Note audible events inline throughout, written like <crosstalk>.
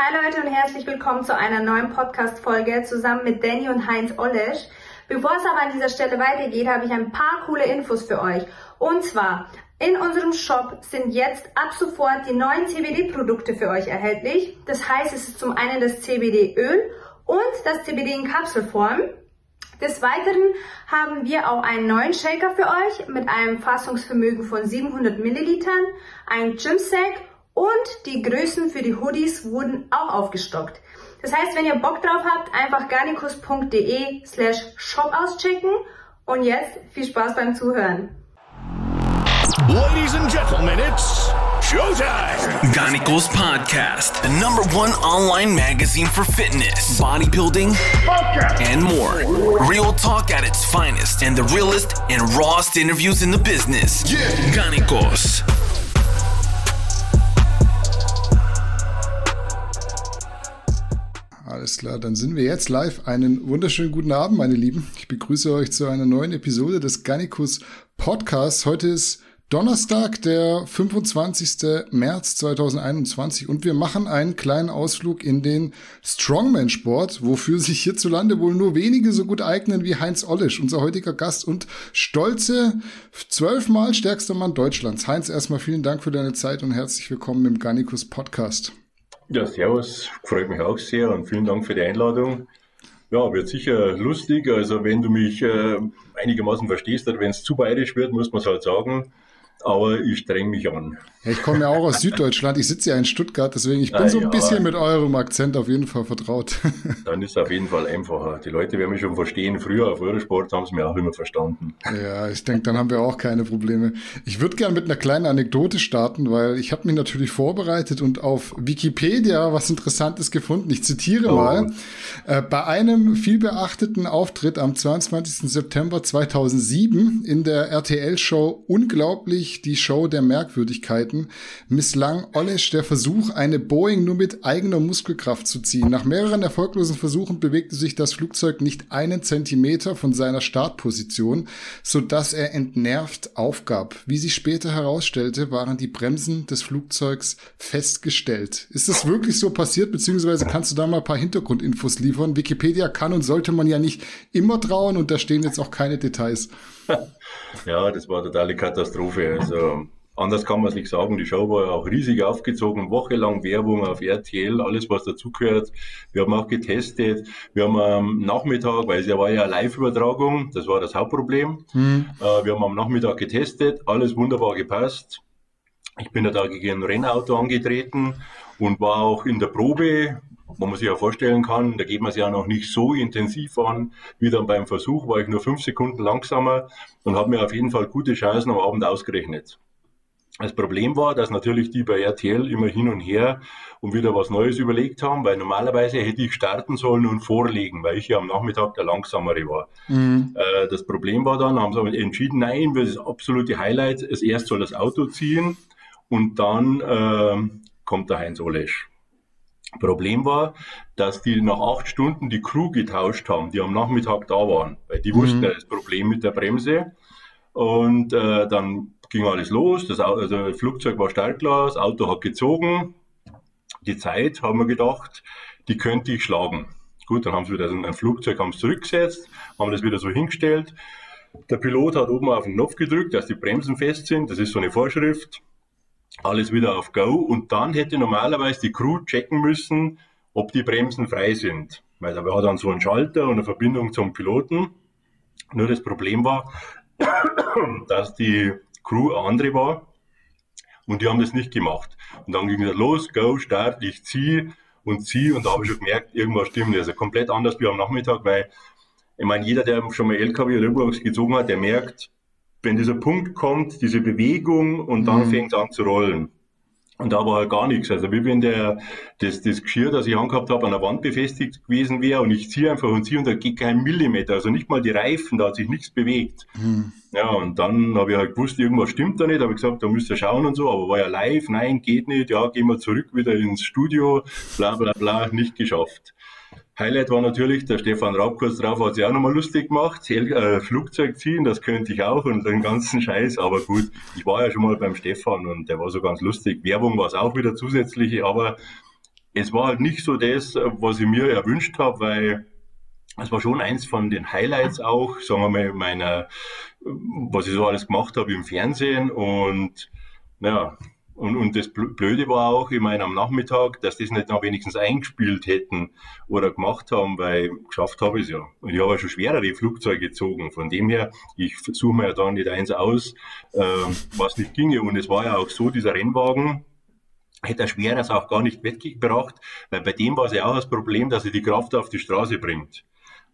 Hi Leute und herzlich willkommen zu einer neuen Podcast-Folge zusammen mit Danny und Heinz Olesch. Bevor es aber an dieser Stelle weitergeht, habe ich ein paar coole Infos für euch. Und zwar, in unserem Shop sind jetzt ab sofort die neuen CBD-Produkte für euch erhältlich. Das heißt, es ist zum einen das CBD-Öl und das CBD in Kapselform. Des Weiteren haben wir auch einen neuen Shaker für euch mit einem Fassungsvermögen von 700 Millilitern, ein Gymsack und die Größen für die Hoodies wurden auch aufgestockt. Das heißt, wenn ihr Bock drauf habt, einfach garnicus.de slash shop auschecken. Und jetzt viel Spaß beim Zuhören. Ladies and gentlemen, it's showtime. Garnicos Podcast, the number one online magazine for fitness, bodybuilding, and more. Real talk at its finest and the realest and rawest interviews in the business. Yeah. Garnicos. Alles klar, dann sind wir jetzt live. Einen wunderschönen guten Abend, meine Lieben. Ich begrüße euch zu einer neuen Episode des Garnicus Podcasts. Heute ist Donnerstag, der 25. März 2021 und wir machen einen kleinen Ausflug in den Strongman-Sport, wofür sich hierzulande wohl nur wenige so gut eignen wie Heinz Ollisch, unser heutiger Gast und stolze zwölfmal stärkster Mann Deutschlands. Heinz, erstmal vielen Dank für deine Zeit und herzlich willkommen im Garnicus Podcast. Ja, servus, freut mich auch sehr und vielen Dank für die Einladung. Ja, wird sicher lustig. Also wenn du mich äh, einigermaßen verstehst oder wenn es zu bayerisch wird, muss man es halt sagen aber ich streng mich an. Ja, ich komme ja auch aus <laughs> Süddeutschland. Ich sitze ja in Stuttgart, deswegen ich bin ah, so ein ja. bisschen mit eurem Akzent auf jeden Fall vertraut. <laughs> Dann ist es auf jeden Fall einfacher. Die Leute werden mich schon verstehen. Früher auf Eurosport haben sie mir auch immer verstanden. Ja, ich denke, dann haben wir auch keine Probleme. Ich würde gerne mit einer kleinen Anekdote starten, weil ich habe mich natürlich vorbereitet und auf Wikipedia was Interessantes gefunden. Ich zitiere oh. mal. Äh, bei einem vielbeachteten Auftritt am 22. September 2007 in der RTL-Show Unglaublich Endlich die Show der Merkwürdigkeiten misslang Olesch der Versuch, eine Boeing nur mit eigener Muskelkraft zu ziehen. Nach mehreren erfolglosen Versuchen bewegte sich das Flugzeug nicht einen Zentimeter von seiner Startposition, so er entnervt aufgab. Wie sich später herausstellte, waren die Bremsen des Flugzeugs festgestellt. Ist das wirklich so passiert, beziehungsweise kannst du da mal ein paar Hintergrundinfos liefern? Wikipedia kann und sollte man ja nicht immer trauen und da stehen jetzt auch keine Details. Ja, das war eine totale Katastrophe. Also anders kann man es nicht sagen. Die Show war auch riesig aufgezogen, wochenlang Werbung auf RTL, alles was dazugehört. Wir haben auch getestet. Wir haben am Nachmittag, weil es ja war ja Live-Übertragung, das war das Hauptproblem. Mhm. wir haben am Nachmittag getestet, alles wunderbar gepasst. Ich bin da gegen ein Rennauto angetreten und war auch in der Probe wo man sich ja vorstellen kann, da geht man es ja noch nicht so intensiv an, wie dann beim Versuch, war ich nur fünf Sekunden langsamer und habe mir auf jeden Fall gute Chancen am Abend ausgerechnet. Das Problem war, dass natürlich die bei RTL immer hin und her und wieder was Neues überlegt haben, weil normalerweise hätte ich starten sollen und vorlegen, weil ich ja am Nachmittag der Langsamere war. Mhm. Äh, das Problem war dann, haben sie entschieden, nein, das ist absolute Highlight, es erst soll das Auto ziehen und dann äh, kommt der Heinz Olesch. Problem war, dass die nach acht Stunden die Crew getauscht haben, die am Nachmittag da waren, weil die mhm. wussten ja das Problem mit der Bremse. Und äh, dann ging alles los. Das, also das Flugzeug war startklar, das Auto hat gezogen. Die Zeit, haben wir gedacht, die könnte ich schlagen. Gut, dann haben sie wieder ein Flugzeug haben zurückgesetzt, haben das wieder so hingestellt. Der Pilot hat oben auf den Knopf gedrückt, dass die Bremsen fest sind. Das ist so eine Vorschrift alles wieder auf Go und dann hätte normalerweise die Crew checken müssen, ob die Bremsen frei sind. Weil da war dann so ein Schalter und eine Verbindung zum Piloten. Nur das Problem war, <coughs> dass die Crew eine andere war und die haben das nicht gemacht. Und dann ging es los, Go, Start, ich ziehe und ziehe und da habe ich schon gemerkt, irgendwas stimmt. Also komplett anders wie am Nachmittag, weil ich meine, jeder, der schon mal LKW oder irgendwas gezogen hat, der merkt, wenn dieser Punkt kommt, diese Bewegung und dann mhm. fängt es an zu rollen. Und da war halt gar nichts. Also wie wenn der, das, das Geschirr, das ich angehabt habe, an der Wand befestigt gewesen wäre und ich ziehe einfach und ziehe und da geht kein Millimeter. Also nicht mal die Reifen, da hat sich nichts bewegt. Mhm. Ja, und dann habe ich halt gewusst, irgendwas stimmt da nicht. habe ich gesagt, da müsst ihr schauen und so. Aber war ja live, nein, geht nicht. Ja, gehen wir zurück wieder ins Studio. Bla bla bla, nicht geschafft. Highlight war natürlich, der Stefan Raab kurz drauf hat sich auch nochmal lustig gemacht. Äh, Flugzeug ziehen, das könnte ich auch und den ganzen Scheiß. Aber gut, ich war ja schon mal beim Stefan und der war so ganz lustig. Werbung war es auch wieder zusätzliche, aber es war halt nicht so das, was ich mir erwünscht habe, weil es war schon eins von den Highlights auch, sagen wir mal, meiner, was ich so alles gemacht habe im Fernsehen und ja, und, und das Blöde war auch, ich meine, am Nachmittag, dass das nicht noch wenigstens eingespielt hätten oder gemacht haben, weil geschafft habe ich es ja. Und ich habe ja schon schwerere Flugzeuge gezogen. Von dem her, ich suche mir ja da nicht eins aus, äh, was nicht ginge. Und es war ja auch so, dieser Rennwagen, hätte er schweres auch gar nicht weggebracht, weil bei dem war es ja auch das Problem, dass er die Kraft auf die Straße bringt.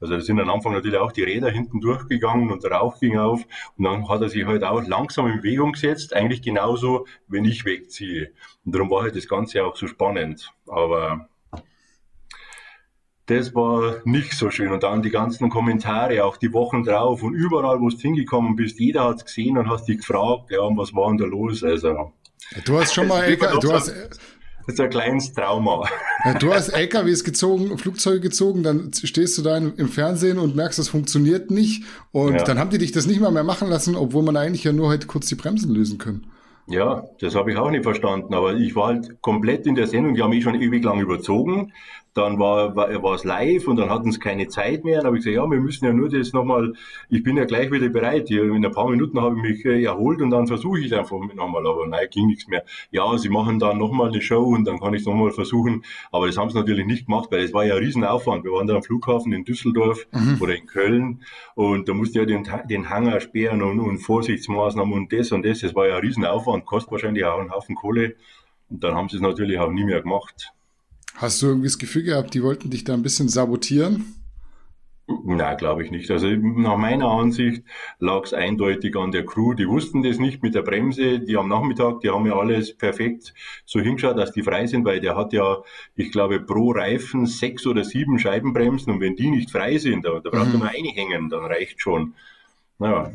Also da sind am Anfang natürlich auch die Räder hinten durchgegangen und der Rauch ging auf und dann hat er sich halt auch langsam in Bewegung gesetzt, eigentlich genauso, wenn ich wegziehe. Und darum war halt das Ganze auch so spannend. Aber das war nicht so schön. Und dann die ganzen Kommentare, auch die Wochen drauf und überall, wo du hingekommen bist, jeder hat es gesehen und hast dich gefragt, ja, was war denn da los? Also, du hast schon mal, du hast, das ist ein kleines Trauma. Ja, du hast LKWs gezogen, Flugzeuge gezogen, dann stehst du da im Fernsehen und merkst, das funktioniert nicht. Und ja. dann haben die dich das nicht mal mehr machen lassen, obwohl man eigentlich ja nur heute kurz die Bremsen lösen können. Ja, das habe ich auch nicht verstanden. Aber ich war halt komplett in der Sendung, die haben mich schon ewig lang überzogen. Dann war, war, war es live und dann hatten sie keine Zeit mehr. Dann habe ich gesagt, ja, wir müssen ja nur das nochmal, ich bin ja gleich wieder bereit. In ein paar Minuten habe ich mich äh, erholt und dann versuche ich es einfach nochmal. Aber nein, ging nichts mehr. Ja, sie machen dann nochmal eine Show und dann kann ich es nochmal versuchen. Aber das haben sie natürlich nicht gemacht, weil es war ja ein Riesenaufwand. Wir waren da am Flughafen in Düsseldorf mhm. oder in Köln und da musste ja den, den Hangar sperren und, und Vorsichtsmaßnahmen und das und das. Das war ja ein Riesenaufwand, kostet wahrscheinlich auch einen Haufen Kohle. Und dann haben sie es natürlich auch nie mehr gemacht. Hast du irgendwie das Gefühl gehabt, die wollten dich da ein bisschen sabotieren? Na, glaube ich nicht. Also nach meiner Ansicht lag es eindeutig an der Crew. Die wussten das nicht mit der Bremse. Die am Nachmittag, die haben ja alles perfekt so hingeschaut, dass die frei sind, weil der hat ja, ich glaube, pro Reifen sechs oder sieben Scheibenbremsen und wenn die nicht frei sind, da, da braucht man mhm. nur eine hängen, dann reicht schon. Naja,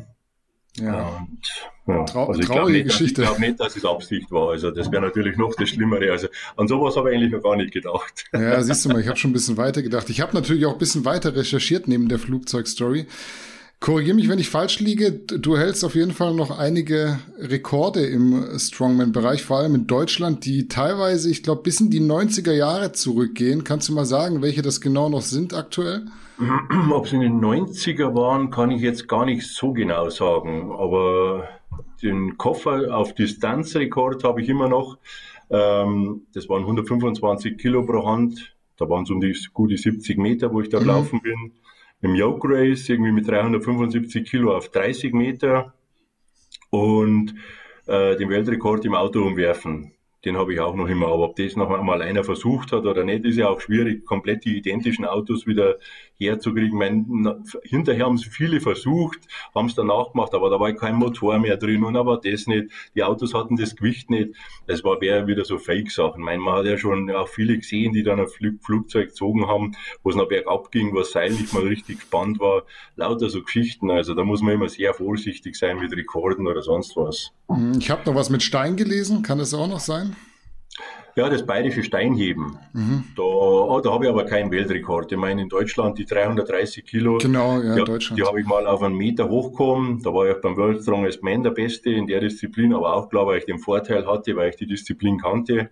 ja. Und, ja. Trau also traurige nicht, Geschichte. Ich glaube nicht, dass es Absicht war. Also das wäre natürlich noch das Schlimmere. Also an sowas habe ich eigentlich noch gar nicht gedacht. Ja, siehst du mal, ich habe schon ein bisschen weiter gedacht. Ich habe natürlich auch ein bisschen weiter recherchiert neben der Flugzeugstory. Korrigiere mich, wenn ich falsch liege. Du hältst auf jeden Fall noch einige Rekorde im Strongman-Bereich, vor allem in Deutschland, die teilweise, ich glaube, bis in die 90er Jahre zurückgehen. Kannst du mal sagen, welche das genau noch sind aktuell? <clears throat> Ob es in den 90er waren, kann ich jetzt gar nicht so genau sagen. Aber den Koffer auf Distanzrekord habe ich immer noch. Ähm, das waren 125 Kilo pro Hand. Da waren es um die gute 70 Meter, wo ich da mhm. gelaufen bin. Im Yoke Race irgendwie mit 375 Kilo auf 30 Meter. Und äh, den Weltrekord im Auto umwerfen den habe ich auch noch immer. Aber ob das noch einmal einer versucht hat oder nicht, ist ja auch schwierig, komplett die identischen Autos wieder herzukriegen. Mein, hinterher haben es viele versucht, haben es danach gemacht, aber da war kein Motor mehr drin und aber das nicht. Die Autos hatten das Gewicht nicht. Das war wieder so Fake-Sachen. Man hat ja schon auch viele gesehen, die dann ein Flug, Flugzeug gezogen haben, wo es noch bergab ging, Seil nicht mal richtig spannend war. Lauter so Geschichten. Also da muss man immer sehr vorsichtig sein mit Rekorden oder sonst was. Hm, ich habe noch was mit Stein gelesen. Kann das auch noch sein? Ja, das bayerische Steinheben. Mhm. Da, oh, da habe ich aber keinen Weltrekord. Ich meine, in Deutschland die 330 Kilo. Genau, ja, die, Deutschland. Die habe ich mal auf einen Meter hochgekommen. Da war ich beim World Strongest Man der Beste in der Disziplin, aber auch klar, weil ich den Vorteil hatte, weil ich die Disziplin kannte.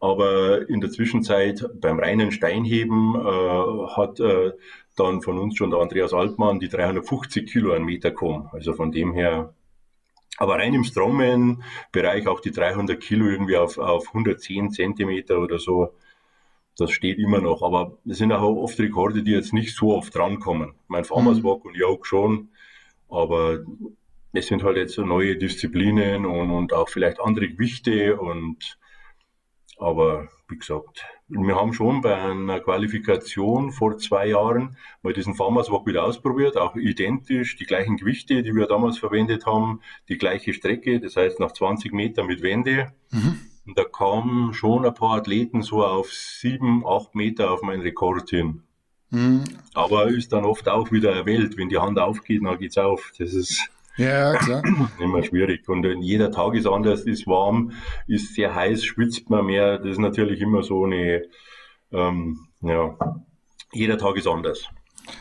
Aber in der Zwischenzeit beim reinen Steinheben äh, hat äh, dann von uns schon der Andreas Altmann die 350 Kilo einen Meter gekommen. Also von dem her aber rein im Strongman-Bereich auch die 300 Kilo irgendwie auf, auf 110 Zentimeter oder so, das steht immer noch. Aber es sind auch oft Rekorde, die jetzt nicht so oft drankommen. Mein Farmers mhm. Walk und Yoke schon, aber es sind halt jetzt so neue Disziplinen und, und auch vielleicht andere Gewichte und aber wie gesagt, wir haben schon bei einer Qualifikation vor zwei Jahren mal diesen Farmers Walk wieder ausprobiert, auch identisch, die gleichen Gewichte, die wir damals verwendet haben, die gleiche Strecke, das heißt nach 20 Metern mit Wende. Mhm. Und da kamen schon ein paar Athleten so auf sieben, acht Meter auf meinen Rekord hin. Mhm. Aber ist dann oft auch wieder erwählt, wenn die Hand aufgeht, dann geht's auf. Das ist ja, klar. <clears throat> Immer schwierig. Und jeder Tag ist anders, ist warm, ist sehr heiß, schwitzt man mehr. Das ist natürlich immer so eine, ähm, ja, jeder Tag ist anders.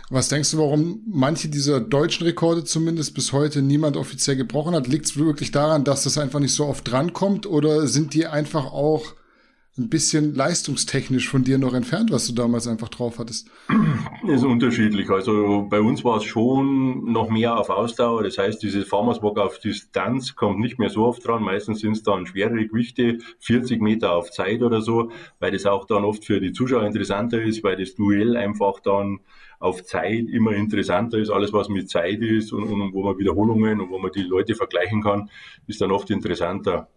Was denkst du, warum manche dieser deutschen Rekorde zumindest bis heute niemand offiziell gebrochen hat? Liegt es wirklich daran, dass das einfach nicht so oft drankommt oder sind die einfach auch ein bisschen leistungstechnisch von dir noch entfernt, was du damals einfach drauf hattest? Ist unterschiedlich. Also bei uns war es schon noch mehr auf Ausdauer. Das heißt, dieses Farmers Walk auf Distanz kommt nicht mehr so oft dran. Meistens sind es dann schwerere Gewichte, 40 Meter auf Zeit oder so, weil das auch dann oft für die Zuschauer interessanter ist, weil das Duell einfach dann auf Zeit immer interessanter ist. Alles, was mit Zeit ist und, und wo man Wiederholungen und wo man die Leute vergleichen kann, ist dann oft interessanter.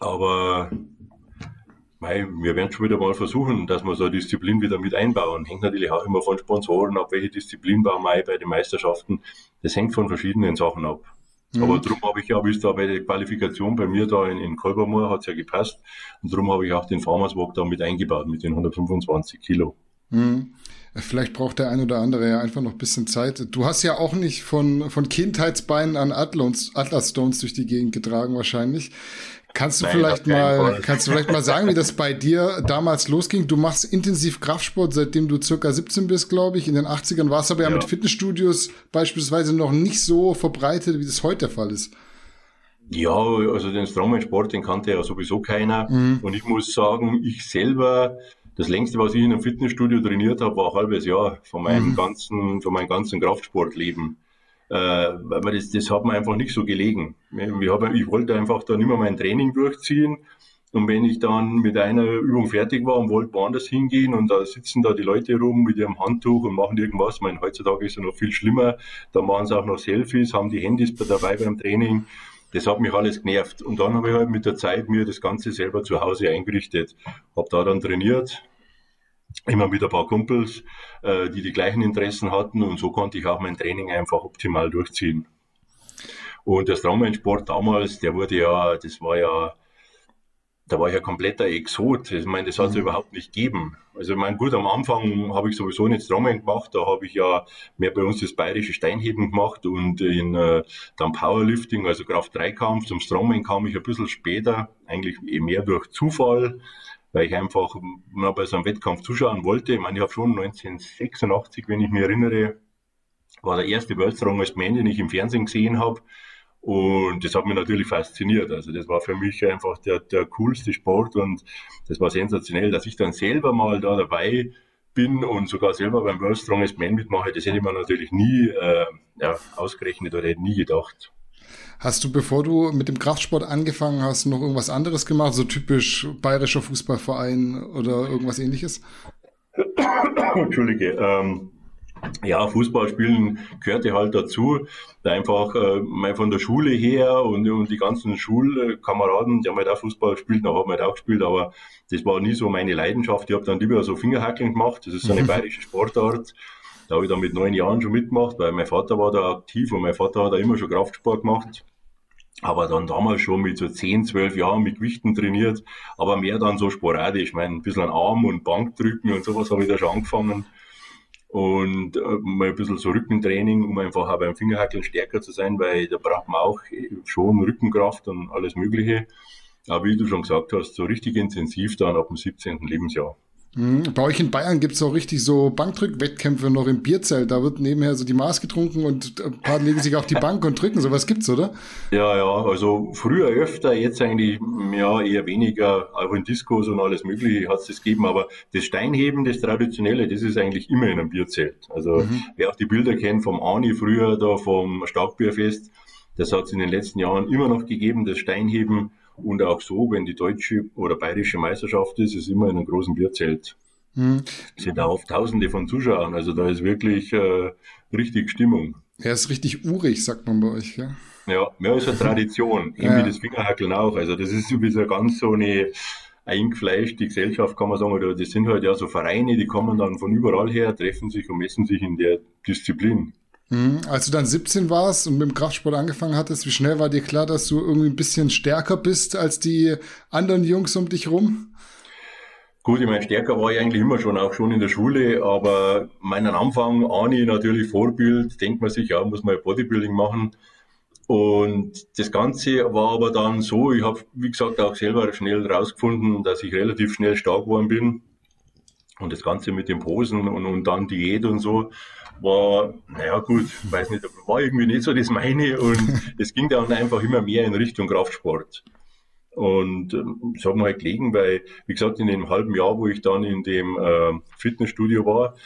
Aber Mei, wir werden schon wieder mal versuchen, dass wir so eine Disziplin wieder mit einbauen. Hängt natürlich auch immer von Sponsoren ab, welche Disziplin bauen wir bei den Meisterschaften. Das hängt von verschiedenen Sachen ab. Mhm. Aber darum habe ich ja, wie es da bei der Qualifikation bei mir da in, in Kolbermoor hat es ja gepasst. Und darum habe ich auch den Farmers Walk da mit eingebaut, mit den 125 Kilo. Mhm. Vielleicht braucht der ein oder andere ja einfach noch ein bisschen Zeit. Du hast ja auch nicht von, von Kindheitsbeinen an Atlas, Atlas Stones durch die Gegend getragen, wahrscheinlich. Kannst du Nein, vielleicht mal, kannst du vielleicht mal sagen, wie das bei dir damals losging? Du machst intensiv Kraftsport, seitdem du circa 17 bist, glaube ich. In den 80ern warst du aber ja, ja mit Fitnessstudios beispielsweise noch nicht so verbreitet, wie das heute der Fall ist. Ja, also den Strongman-Sport, den kannte ja sowieso keiner. Mhm. Und ich muss sagen, ich selber, das längste, was ich in einem Fitnessstudio trainiert habe, war ein halbes Jahr von meinem mhm. ganzen, von meinem ganzen Kraftsportleben. Äh, aber das, das hat mir einfach nicht so gelegen. Ich, hab, ich wollte einfach dann immer mein Training durchziehen. Und wenn ich dann mit einer Übung fertig war und wollte woanders hingehen und da sitzen da die Leute rum mit ihrem Handtuch und machen irgendwas, ich meine, heutzutage ist es noch viel schlimmer, da machen sie auch noch Selfies, haben die Handys dabei beim Training. Das hat mich alles genervt. Und dann habe ich halt mit der Zeit mir das Ganze selber zu Hause eingerichtet. Habe da dann trainiert, immer mit ein paar Kumpels, äh, die die gleichen Interessen hatten und so konnte ich auch mein Training einfach optimal durchziehen. Und der Strongman-Sport damals, der wurde ja, das war ja, da war ja kompletter Exot. Ich meine, das hat es mhm. überhaupt nicht gegeben. Also ich meine, gut, am Anfang habe ich sowieso nicht Strongman gemacht, da habe ich ja mehr bei uns das bayerische Steinheben gemacht und in äh, dann Powerlifting, also Kraft-3-Kampf. Zum Strongman kam ich ein bisschen später, eigentlich eh mehr durch Zufall weil ich einfach mal bei so einem Wettkampf zuschauen wollte. Ich meine, ich habe schon 1986, wenn ich mich erinnere, war der erste World Strongest Man, den ich im Fernsehen gesehen habe. Und das hat mich natürlich fasziniert. Also das war für mich einfach der, der coolste Sport und das war sensationell, dass ich dann selber mal da dabei bin und sogar selber beim World Strongest Man mitmache. Das hätte mir natürlich nie äh, ja, ausgerechnet oder hätte nie gedacht. Hast du, bevor du mit dem Kraftsport angefangen hast, noch irgendwas anderes gemacht, so typisch bayerischer Fußballverein oder irgendwas ähnliches? <coughs> Entschuldige. Ähm, ja, Fußball spielen gehörte halt dazu. Da einfach äh, mal von der Schule her und, und die ganzen Schulkameraden, die haben halt auch Fußball gespielt, da haben halt auch gespielt, aber das war nie so meine Leidenschaft. Ich habe dann lieber so Fingerhackeln gemacht. Das ist so eine <laughs> bayerische Sportart. Da habe ich dann mit neun Jahren schon mitgemacht, weil mein Vater war da aktiv und mein Vater hat da immer schon Kraftsport gemacht. Aber dann damals schon mit so 10, 12 Jahren mit Gewichten trainiert, aber mehr dann so sporadisch. Ich meine, ein bisschen Arm und Bankdrücken und sowas habe ich da schon angefangen. Und äh, mal ein bisschen so Rückentraining, um einfach auch beim Fingerhackeln stärker zu sein, weil da braucht man auch schon Rückenkraft und alles Mögliche. Aber wie du schon gesagt hast, so richtig intensiv dann ab dem 17. Lebensjahr. Mhm. Bei euch in Bayern gibt es auch richtig so Bankdrückwettkämpfe noch im Bierzelt. Da wird nebenher so die Maß getrunken und ein paar legen sich auf die Bank und drücken. Sowas gibt's, oder? Ja, ja, also früher öfter, jetzt eigentlich ja eher weniger. Auch in Diskos und alles Mögliche hat es das gegeben. Aber das Steinheben, das Traditionelle, das ist eigentlich immer in einem Bierzelt. Also mhm. wer auch die Bilder kennt vom Ani früher, da vom Starkbierfest, das hat es in den letzten Jahren immer noch gegeben, das Steinheben. Und auch so, wenn die deutsche oder bayerische Meisterschaft ist, ist immer in einem großen Bierzelt. Es sind da oft Tausende von Zuschauern, also da ist wirklich äh, richtig Stimmung. Er ist richtig urig, sagt man bei euch, ja? Ja, mehr ist eine Tradition, <laughs> ja. wie das Fingerhackeln auch. Also das ist sowieso ganz so eine eingefleischte Gesellschaft, kann man sagen, oder das sind halt ja so Vereine, die kommen dann von überall her, treffen sich und messen sich in der Disziplin. Mhm. Als du dann 17 warst und mit dem Kraftsport angefangen hattest, wie schnell war dir klar, dass du irgendwie ein bisschen stärker bist als die anderen Jungs um dich rum? Gut, ich meine, stärker war ich eigentlich immer schon, auch schon in der Schule, aber meinen Anfang, Ani natürlich Vorbild, denkt man sich, ja, muss man Bodybuilding machen. Und das Ganze war aber dann so, ich habe, wie gesagt, auch selber schnell rausgefunden, dass ich relativ schnell stark geworden bin. Und das Ganze mit den Posen und, und dann Diät und so, war, naja gut, weiß nicht, war irgendwie nicht so das meine und <laughs> es ging dann einfach immer mehr in Richtung Kraftsport. Und ähm, das hat mir halt gelegen, weil, wie gesagt, in dem halben Jahr, wo ich dann in dem äh, Fitnessstudio war,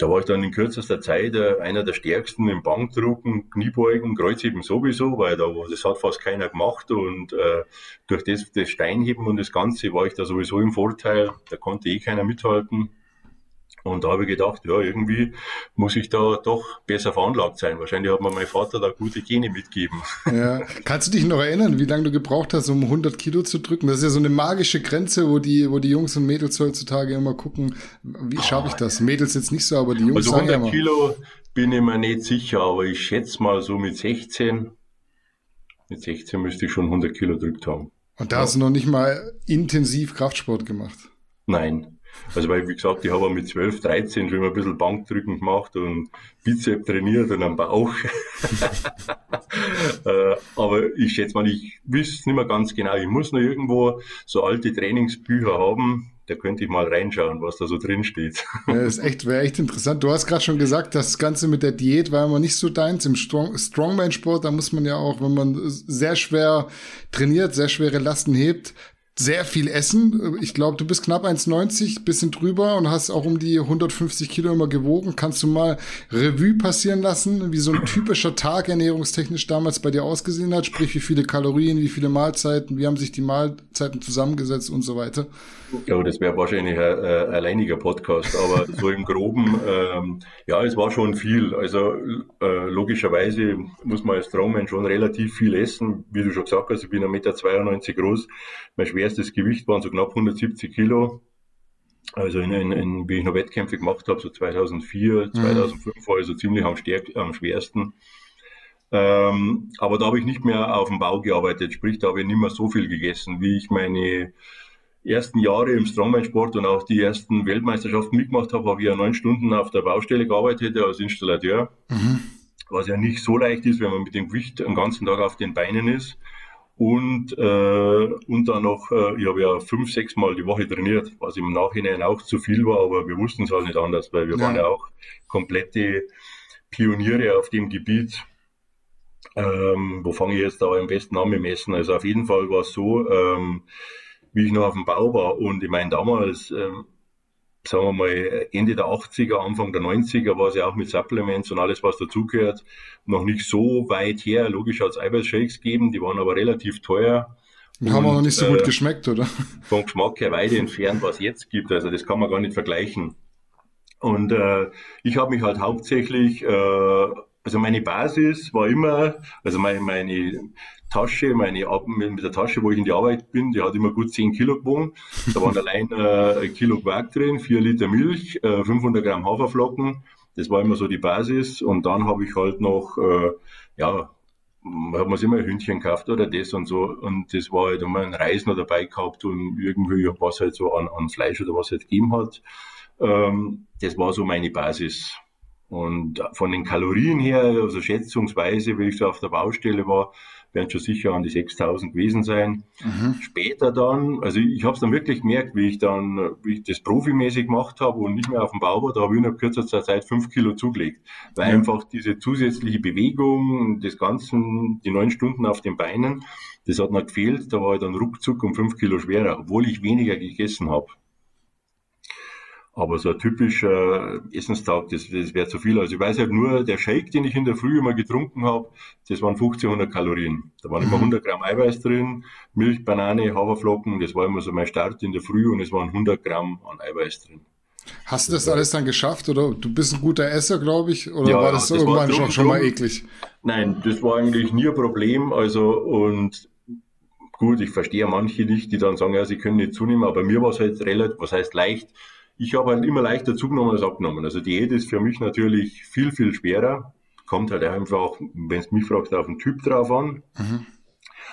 da war ich dann in kürzester Zeit äh, einer der stärksten im Bankdrucken, Kniebeugen, Kreuzheben sowieso, weil da das hat fast keiner gemacht und äh, durch das, das Steinheben und das Ganze war ich da sowieso im Vorteil, da konnte eh keiner mithalten. Und da habe ich gedacht, ja, irgendwie muss ich da doch besser veranlagt sein. Wahrscheinlich hat mir mein Vater da gute Gene mitgegeben. <laughs> Ja. Kannst du dich noch erinnern, wie lange du gebraucht hast, um 100 Kilo zu drücken? Das ist ja so eine magische Grenze, wo die, wo die Jungs und Mädels heutzutage immer gucken, wie schaffe ich das? Mädels jetzt nicht so, aber die Jungs also 100 sagen ja Kilo bin ich mir nicht sicher, aber ich schätze mal so mit 16, mit 16 müsste ich schon 100 Kilo drückt haben. Und da ja. hast du noch nicht mal intensiv Kraftsport gemacht? Nein. Also weil, wie gesagt, ich habe mit 12, 13 schon immer ein bisschen Bankdrücken gemacht und Bizep trainiert und am Bauch. <laughs> Äh, aber ich schätze mal, ich wüsste nicht mehr ganz genau. Ich muss noch irgendwo so alte Trainingsbücher haben, da könnte ich mal reinschauen, was da so drin steht. Ja, das ist echt, wäre echt interessant. Du hast gerade schon gesagt, das Ganze mit der Diät war immer nicht so deins. Im Strong, Strongman-Sport, da muss man ja auch, wenn man sehr schwer trainiert, sehr schwere Lasten hebt, sehr viel essen. Ich glaube, du bist knapp 1,90, bisschen drüber und hast auch um die 150 Kilo immer gewogen. Kannst du mal Revue passieren lassen, wie so ein typischer Tag ernährungstechnisch damals bei dir ausgesehen hat? Sprich, wie viele Kalorien, wie viele Mahlzeiten, wie haben sich die Mahlzeiten zusammengesetzt und so weiter? Ja, das wäre wahrscheinlich ein, ein, alleiniger Podcast, aber <laughs> so im Groben, ähm, ja, es war schon viel. Also äh, logischerweise muss man als Strongman schon relativ viel essen. Wie du schon gesagt hast, ich bin 1,92 Meter groß. Mein schwerstes Gewicht waren so knapp 170 Kilo. Also in, in, in, wie ich noch Wettkämpfe gemacht habe, so 2004, 2005 mhm. war ich so ziemlich am, stärk, am schwersten. Ähm, aber da habe ich nicht mehr auf dem Bau gearbeitet, sprich, da habe ich nicht mehr so viel gegessen, wie ich meine ersten Jahre im Strongman-Sport und auch die ersten Weltmeisterschaften mitgemacht habe, habe ich ja neun Stunden auf der Baustelle gearbeitet als Installateur. Mhm. Was ja nicht so leicht ist, wenn man mit dem Gewicht den ganzen Tag auf den Beinen ist. Und, äh, und dann noch, äh, ich habe ja fünf, sechs Mal die Woche trainiert, was im Nachhinein auch zu viel war, aber wir wussten es halt nicht anders, weil wir ja. waren ja auch komplette Pioniere auf dem Gebiet. Ähm, wo fange ich jetzt da am besten an mit Messen? Also auf jeden Fall war es so, ähm, wie ich noch auf dem Bau war. Und ich meine, damals, ähm, sagen wir mal, Ende der 80er, Anfang der 90er war es ja auch mit Supplements und alles, was dazugehört, noch nicht so weit her. Logisch hat es Eiweißshakes gegeben, die waren aber relativ teuer. Und haben auch nicht so gut äh, geschmeckt, oder? Vom Geschmack her weit entfernt, was es jetzt gibt. Also das kann man gar nicht vergleichen. Und äh, ich habe mich halt hauptsächlich, äh, also meine Basis war immer, also meine, meine Tasche, meine mit der Tasche, wo ich in die Arbeit bin, die hat immer gut 10 Kilo gewogen. Da waren <laughs> allein äh, ein Kilo Quark drin, 4 Liter Milch, äh, 500 Gramm Haferflocken. Das war immer so die Basis. Und dann habe ich halt noch, äh, ja, hat man immer ein Hündchen gekauft oder das und so. Und das war halt immer ein Reis noch dabei gehabt und irgendwie was halt so an, an Fleisch oder was halt gegeben hat. Ähm, das war so meine Basis. Und von den Kalorien her, also schätzungsweise, wie ich so auf der Baustelle war, werden schon sicher an die 6000 gewesen sein. Mhm. Später dann, also ich habe es dann wirklich gemerkt, wie ich dann, wie ich das profimäßig gemacht habe und nicht mehr auf dem Bau war, da habe ich in kürzester Zeit fünf Kilo zugelegt. Weil ja. einfach diese zusätzliche Bewegung, das Ganzen, die neun Stunden auf den Beinen, das hat noch gefehlt. Da war ich dann ruckzuck um fünf Kilo schwerer, obwohl ich weniger gegessen habe. Aber so ein typischer Essenstag, das, das wäre zu viel. Also ich weiß halt nur, der Shake, den ich in der Früh immer getrunken habe, das waren 1500 Kalorien. Da waren immer 100 mhm. Gramm Eiweiß drin, Milch, Banane, Haferflocken, das war immer so mein Start in der Früh und es waren 100 Gramm an Eiweiß drin. Hast du das alles dann geschafft oder du bist ein guter Esser, glaube ich, oder ja, war das, das irgendwann war schon, schon mal eklig? Nein, das war eigentlich nie ein Problem. Also und gut, ich verstehe manche nicht, die dann sagen, ja, sie können nicht zunehmen, aber mir war es halt relativ, was heißt leicht, ich habe halt immer leichter zugenommen als abgenommen. Also Diät ist für mich natürlich viel, viel schwerer. Kommt halt einfach, wenn es mich fragst, auf den Typ drauf an. Mhm.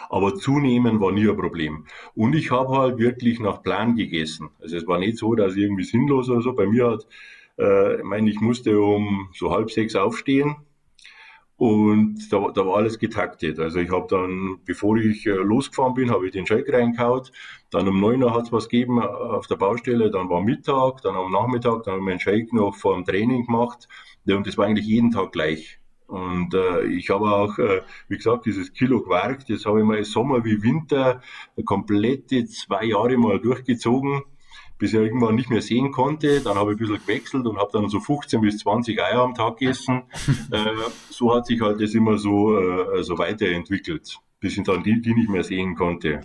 Aber zunehmen war nie ein Problem. Und ich habe halt wirklich nach Plan gegessen. Also es war nicht so, dass irgendwie sinnlos oder so. Bei mir hat, äh, ich meine, ich musste um so halb sechs aufstehen und da, da war alles getaktet. Also ich habe dann, bevor ich äh, losgefahren bin, habe ich den Shake reingehauen. Dann um 9 Uhr hat es was gegeben äh, auf der Baustelle. Dann war Mittag, dann am Nachmittag, dann habe ich meinen Shake noch vor dem Training gemacht. Und das war eigentlich jeden Tag gleich. Und äh, ich habe auch, äh, wie gesagt, dieses Kilo Quark, das habe ich mal Sommer wie Winter komplette zwei Jahre mal durchgezogen, bis ich irgendwann nicht mehr sehen konnte. Dann habe ich ein bisschen gewechselt und habe dann so 15 bis 20 Eier am Tag gegessen. <laughs> äh, so hat sich halt das immer so, äh, so weiterentwickelt, bis ich dann die, die nicht mehr sehen konnte.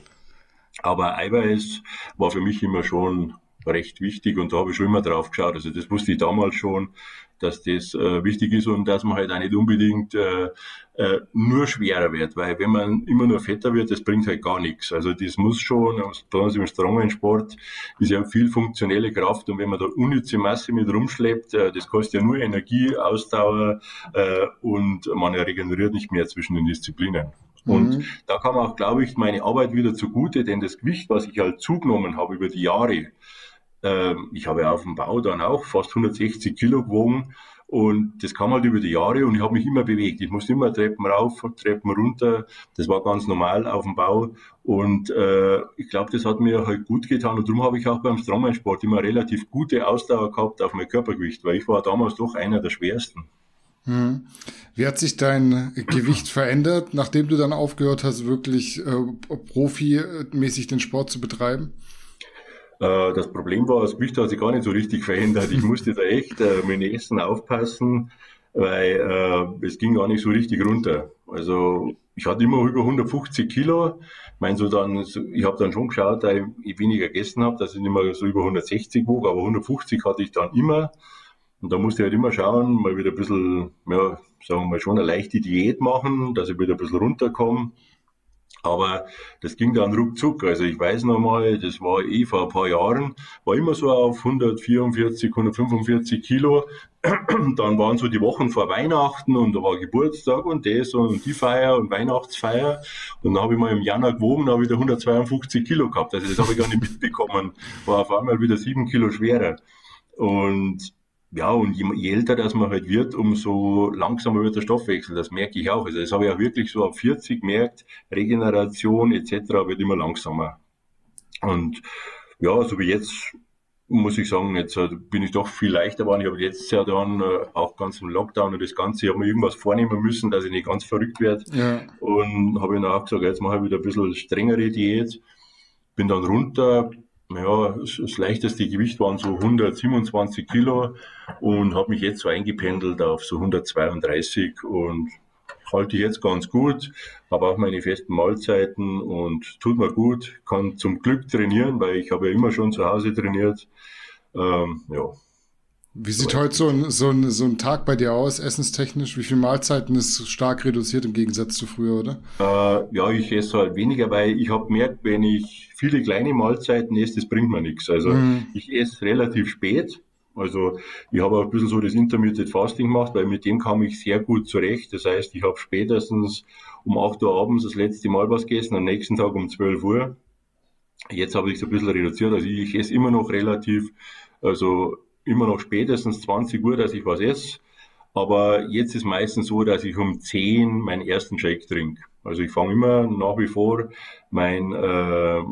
Aber Eiweiß war für mich immer schon recht wichtig und da habe ich schon immer drauf geschaut. Also das wusste ich damals schon, dass das äh, wichtig ist und dass man halt auch nicht unbedingt äh, äh, nur schwerer wird, weil wenn man immer nur fetter wird, das bringt halt gar nichts. Also das muss schon, besonders im strongen Sport, ist ja viel funktionelle Kraft und wenn man da unnütze Masse mit rumschleppt, äh, das kostet ja nur Energie, Ausdauer äh, und man regeneriert nicht mehr zwischen den Disziplinen. Und mhm. da kam auch, glaube ich, meine Arbeit wieder zugute, denn das Gewicht, was ich halt zugenommen habe über die Jahre, ähm, ich habe auf dem Bau dann auch fast 160 Kilo gewogen und das kam halt über die Jahre und ich habe mich immer bewegt. Ich musste immer Treppen rauf, Treppen runter. Das war ganz normal auf dem Bau. Und äh, ich glaube, das hat mir halt gut getan. Und darum habe ich auch beim Strongman-Sport immer relativ gute Ausdauer gehabt auf mein Körpergewicht, weil ich war damals doch einer der schwersten. Hm. Wie hat sich dein Gewicht verändert, nachdem du dann aufgehört hast, wirklich äh, profimäßig den Sport zu betreiben? Äh, das Problem war, das Gewicht hat sich gar nicht so richtig verändert. Ich musste da echt äh, dem Essen aufpassen, weil äh, es ging gar nicht so richtig runter. Also ich hatte immer über 150 Kilo. Ich meine, so dann, ich habe dann schon geschaut, da ich weniger gegessen habe, dass ich nicht mehr so über 160 wog, aber 150 hatte ich dann immer. Und da musste ich halt immer schauen, mal wieder ein bisschen, ja, sagen wir mal schon eine leichte Diät machen, dass ich wieder ein bisschen runterkomme. Aber das ging dann ruckzuck. Also ich weiß noch mal, das war eh vor ein paar Jahren, war immer so auf 144, 145 Kilo. <clears throat> Dann waren so die Wochen vor Weihnachten und da war Geburtstag und das und die Feier und Weihnachtsfeier. Und dann habe ich mal im Januar gewogen, habe wieder 152 Kilo gehabt. Also das habe ich gar nicht <laughs> mitbekommen. War auf einmal wieder sieben Kilo schwerer. Und ja, und je, je, älter das man halt wird, umso langsamer wird der Stoffwechsel. Das merke ich auch. Also das habe ich auch wirklich so ab 40 gemerkt. Regeneration etc. wird immer langsamer. Und ja, so wie jetzt muss ich sagen, jetzt äh, bin ich doch viel leichter geworden. Ich habe jetzt ja dann äh, auch ganz im Lockdown und das Ganze, ich habe mir irgendwas vornehmen müssen, dass ich nicht ganz verrückt werde. Ja. Und habe dann auch gesagt, jetzt mache ich wieder ein bisschen strengere Diät. Bin dann runter, ja, das leichteste Gewicht waren so 127 Kilo und habe mich jetzt so eingependelt auf so 132 und halte ich jetzt ganz gut, habe auch meine festen Mahlzeiten und tut mir gut, kann zum Glück trainieren, weil ich habe ja immer schon zu Hause trainiert. Ähm, ja, wie sieht heute so ein, so, ein, so ein Tag bei dir aus, essenstechnisch? Wie viele Mahlzeiten ist stark reduziert im Gegensatz zu früher, oder? Äh, ja, ich esse halt weniger, weil ich habe gemerkt, wenn ich viele kleine Mahlzeiten esse, das bringt mir nichts. Also mhm. ich esse relativ spät. Also ich habe auch ein bisschen so das Intermittent Fasting gemacht, weil mit dem kam ich sehr gut zurecht. Das heißt, ich habe spätestens um 8 Uhr abends das letzte Mal was gegessen, am nächsten Tag um 12 Uhr. Jetzt habe ich es ein bisschen reduziert. Also ich esse immer noch relativ, also immer noch spätestens 20 Uhr, dass ich was esse. Aber jetzt ist meistens so, dass ich um 10 meinen ersten Shake trinke. Also ich fange immer nach wie vor mein, äh,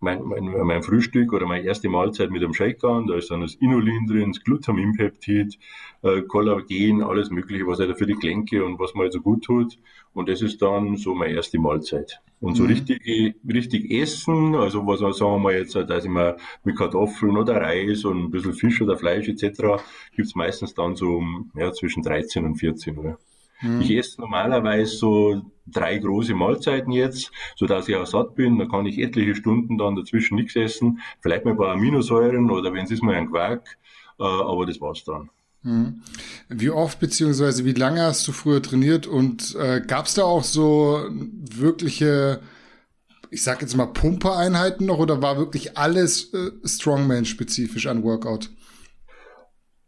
mein, mein, mein Frühstück oder meine erste Mahlzeit mit einem Shake an. Da ist dann das Inulin drin, das Glutaminpeptid, äh, Kollagen, alles Mögliche, was halt für die Gelenke und was man halt so gut tut. Und das ist dann so meine erste Mahlzeit. Und so mhm. richtig, richtig essen, also was sagen wir mal jetzt, dass ich mal mit Kartoffeln oder Reis und ein bisschen Fisch oder Fleisch etc. gibt's meistens dann so ja, zwischen 13 und 14 Uhr. Mhm. Ich esse normalerweise so drei große Mahlzeiten jetzt, so dass ich auch satt bin. Da kann ich etliche Stunden dann dazwischen nichts essen. Vielleicht mal ein paar Aminosäuren oder wenn es ist mal ein Quark. Äh, aber das war's dann. Mhm. Wie oft beziehungsweise wie lange hast du früher trainiert und äh, gab es da auch so wirkliche, ich sag jetzt mal Pumpereinheiten noch oder war wirklich alles äh, Strongman-spezifisch an Workout?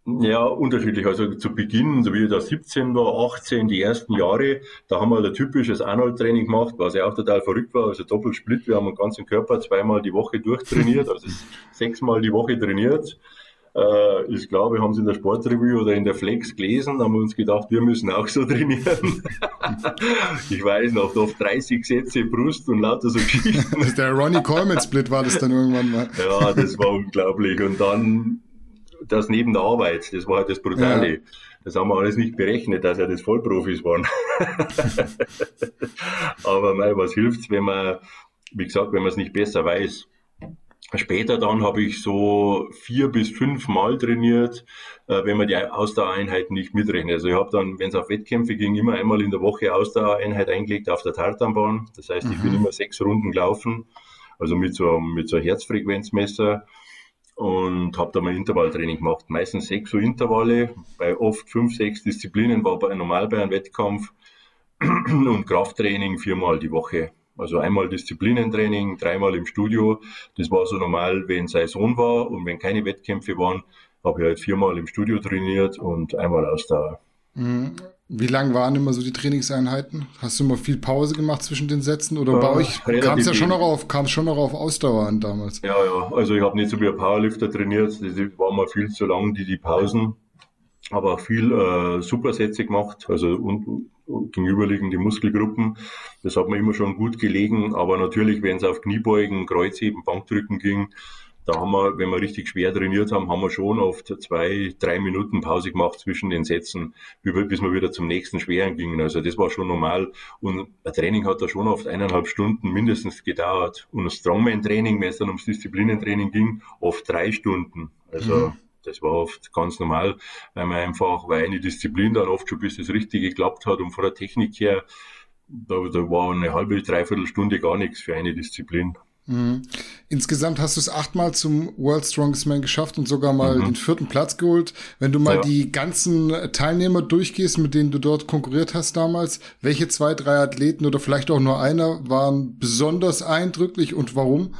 Ja, unterschiedlich. Also zu Beginn, so wie ich da 17 war, 18, die ersten Jahre, da haben wir ein typisches Arnold-Training gemacht, was ja auch total verrückt war. Also Doppelsplit, wir haben den ganzen Körper zweimal die Woche durchtrainiert, also <laughs> sechsmal die Woche trainiert. Äh, ich glaube, wir haben es in der Sportrevue oder in der Flex gelesen, haben wir uns gedacht, wir müssen auch so <laughs> trainieren. ich weiß noch, oft 30 Sätze Brust und lauter so Geschichten. <laughs> der Ronnie Coleman Split war das dann irgendwann mal. ja, das war unglaublich. Und dann das neben der Arbeit, das war halt das Brutale. Ja. Das haben wir alles nicht berechnet, dass ja das Vollprofis waren. <laughs> Aber mei, was hilft's, wenn man, wie gesagt, wenn man es nicht besser weiß. Später dann habe ich so vier bis fünf Mal trainiert, äh, wenn man die Ausdauereinheiten nicht mitrechnet. Also ich habe dann, wenn es auf Wettkämpfe ging, immer einmal in der Woche Ausdauereinheit eingelegt auf der Tartanbahn. Das heißt, ich mhm. bin immer sechs Runden gelaufen, also mit so, mit so einem Herzfrequenzmesser und habe da mal Intervalltraining gemacht. Meistens sechs so Intervalle, bei oft fünf, sechs Disziplinen war bei, normal bei einem Wettkampf <clears throat> und Krafttraining viermal die Woche. Also einmal Disziplinentraining, dreimal im Studio. Das war so normal, wenn Saison war und wenn keine Wettkämpfe waren, habe ich halt viermal im Studio trainiert und einmal Ausdauer. Mhm. Wie lang waren immer so die Trainingseinheiten? Hast du immer viel Pause gemacht zwischen den Sätzen oder bei euch kam es ja schon noch auf, kam schon noch auf Ausdauer an damals? Ja, ja, also ich habe nicht so wie ein Powerlifter trainiert, das war mal viel zu lang, die, die Pausen, aber auch viel äh, Supersätze gemacht, also und, gegenüberliegende Muskelgruppen. Das hat mir immer schon gut gelegen, aber natürlich, wenn es auf Kniebeugen, Kreuzheben, Bankdrücken ging, da haben wir, wenn wir richtig schwer trainiert haben, haben wir schon oft zwei, drei Minuten Pause gemacht zwischen den Sätzen, bis wir wieder zum nächsten Schweren gingen. Also das war schon normal. Und ein Training hat da schon oft eineinhalb Stunden mindestens gedauert. Und ein Strongman-Training, wenn es dann ums Disziplinentraining ging, oft drei Stunden. Also mhm. das war oft ganz normal, weil man einfach, weil eine Disziplin dann oft schon bis das Richtige geklappt hat und von der Technik her, da, da war eine halbe, dreiviertel Stunde gar nichts für eine Disziplin. Mhm. Insgesamt hast du es achtmal zum World Strongest Man geschafft und sogar mal mhm. den vierten Platz geholt. Wenn du mal ja. die ganzen Teilnehmer durchgehst, mit denen du dort konkurriert hast damals, welche zwei, drei Athleten oder vielleicht auch nur einer waren besonders eindrücklich und warum?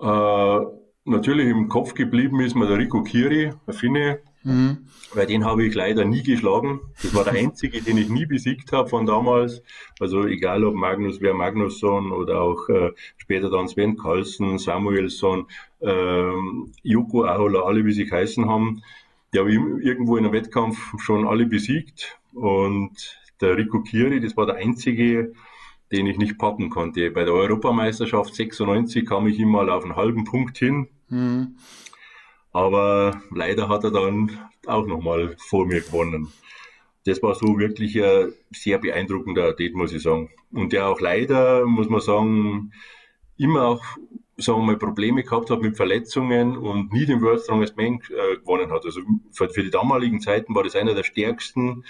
Äh, natürlich im Kopf geblieben ist mir der Rico Kiri, der Finne, Mhm. Weil den habe ich leider nie geschlagen. Das war der einzige, den ich nie besiegt habe von damals. Also egal ob Magnus Wer Magnusson oder auch äh, später dann Sven Carlsen, Samuelsson, ähm, Joko Ahola, alle wie sie heißen haben. Die habe ich irgendwo in einem Wettkampf schon alle besiegt. Und der Rico Kiri, das war der einzige, den ich nicht packen konnte. Bei der Europameisterschaft 96 kam ich ihm mal auf einen halben Punkt hin. Mhm. Aber leider hat er dann auch nochmal vor mir gewonnen. Das war so wirklich ein sehr beeindruckender Athlet, muss ich sagen. Und der auch leider, muss man sagen, immer auch, sagen wir mal, Probleme gehabt hat mit Verletzungen und nie den World Strongest Man äh, gewonnen hat. Also für, für, die damaligen Zeiten war das einer der stärksten,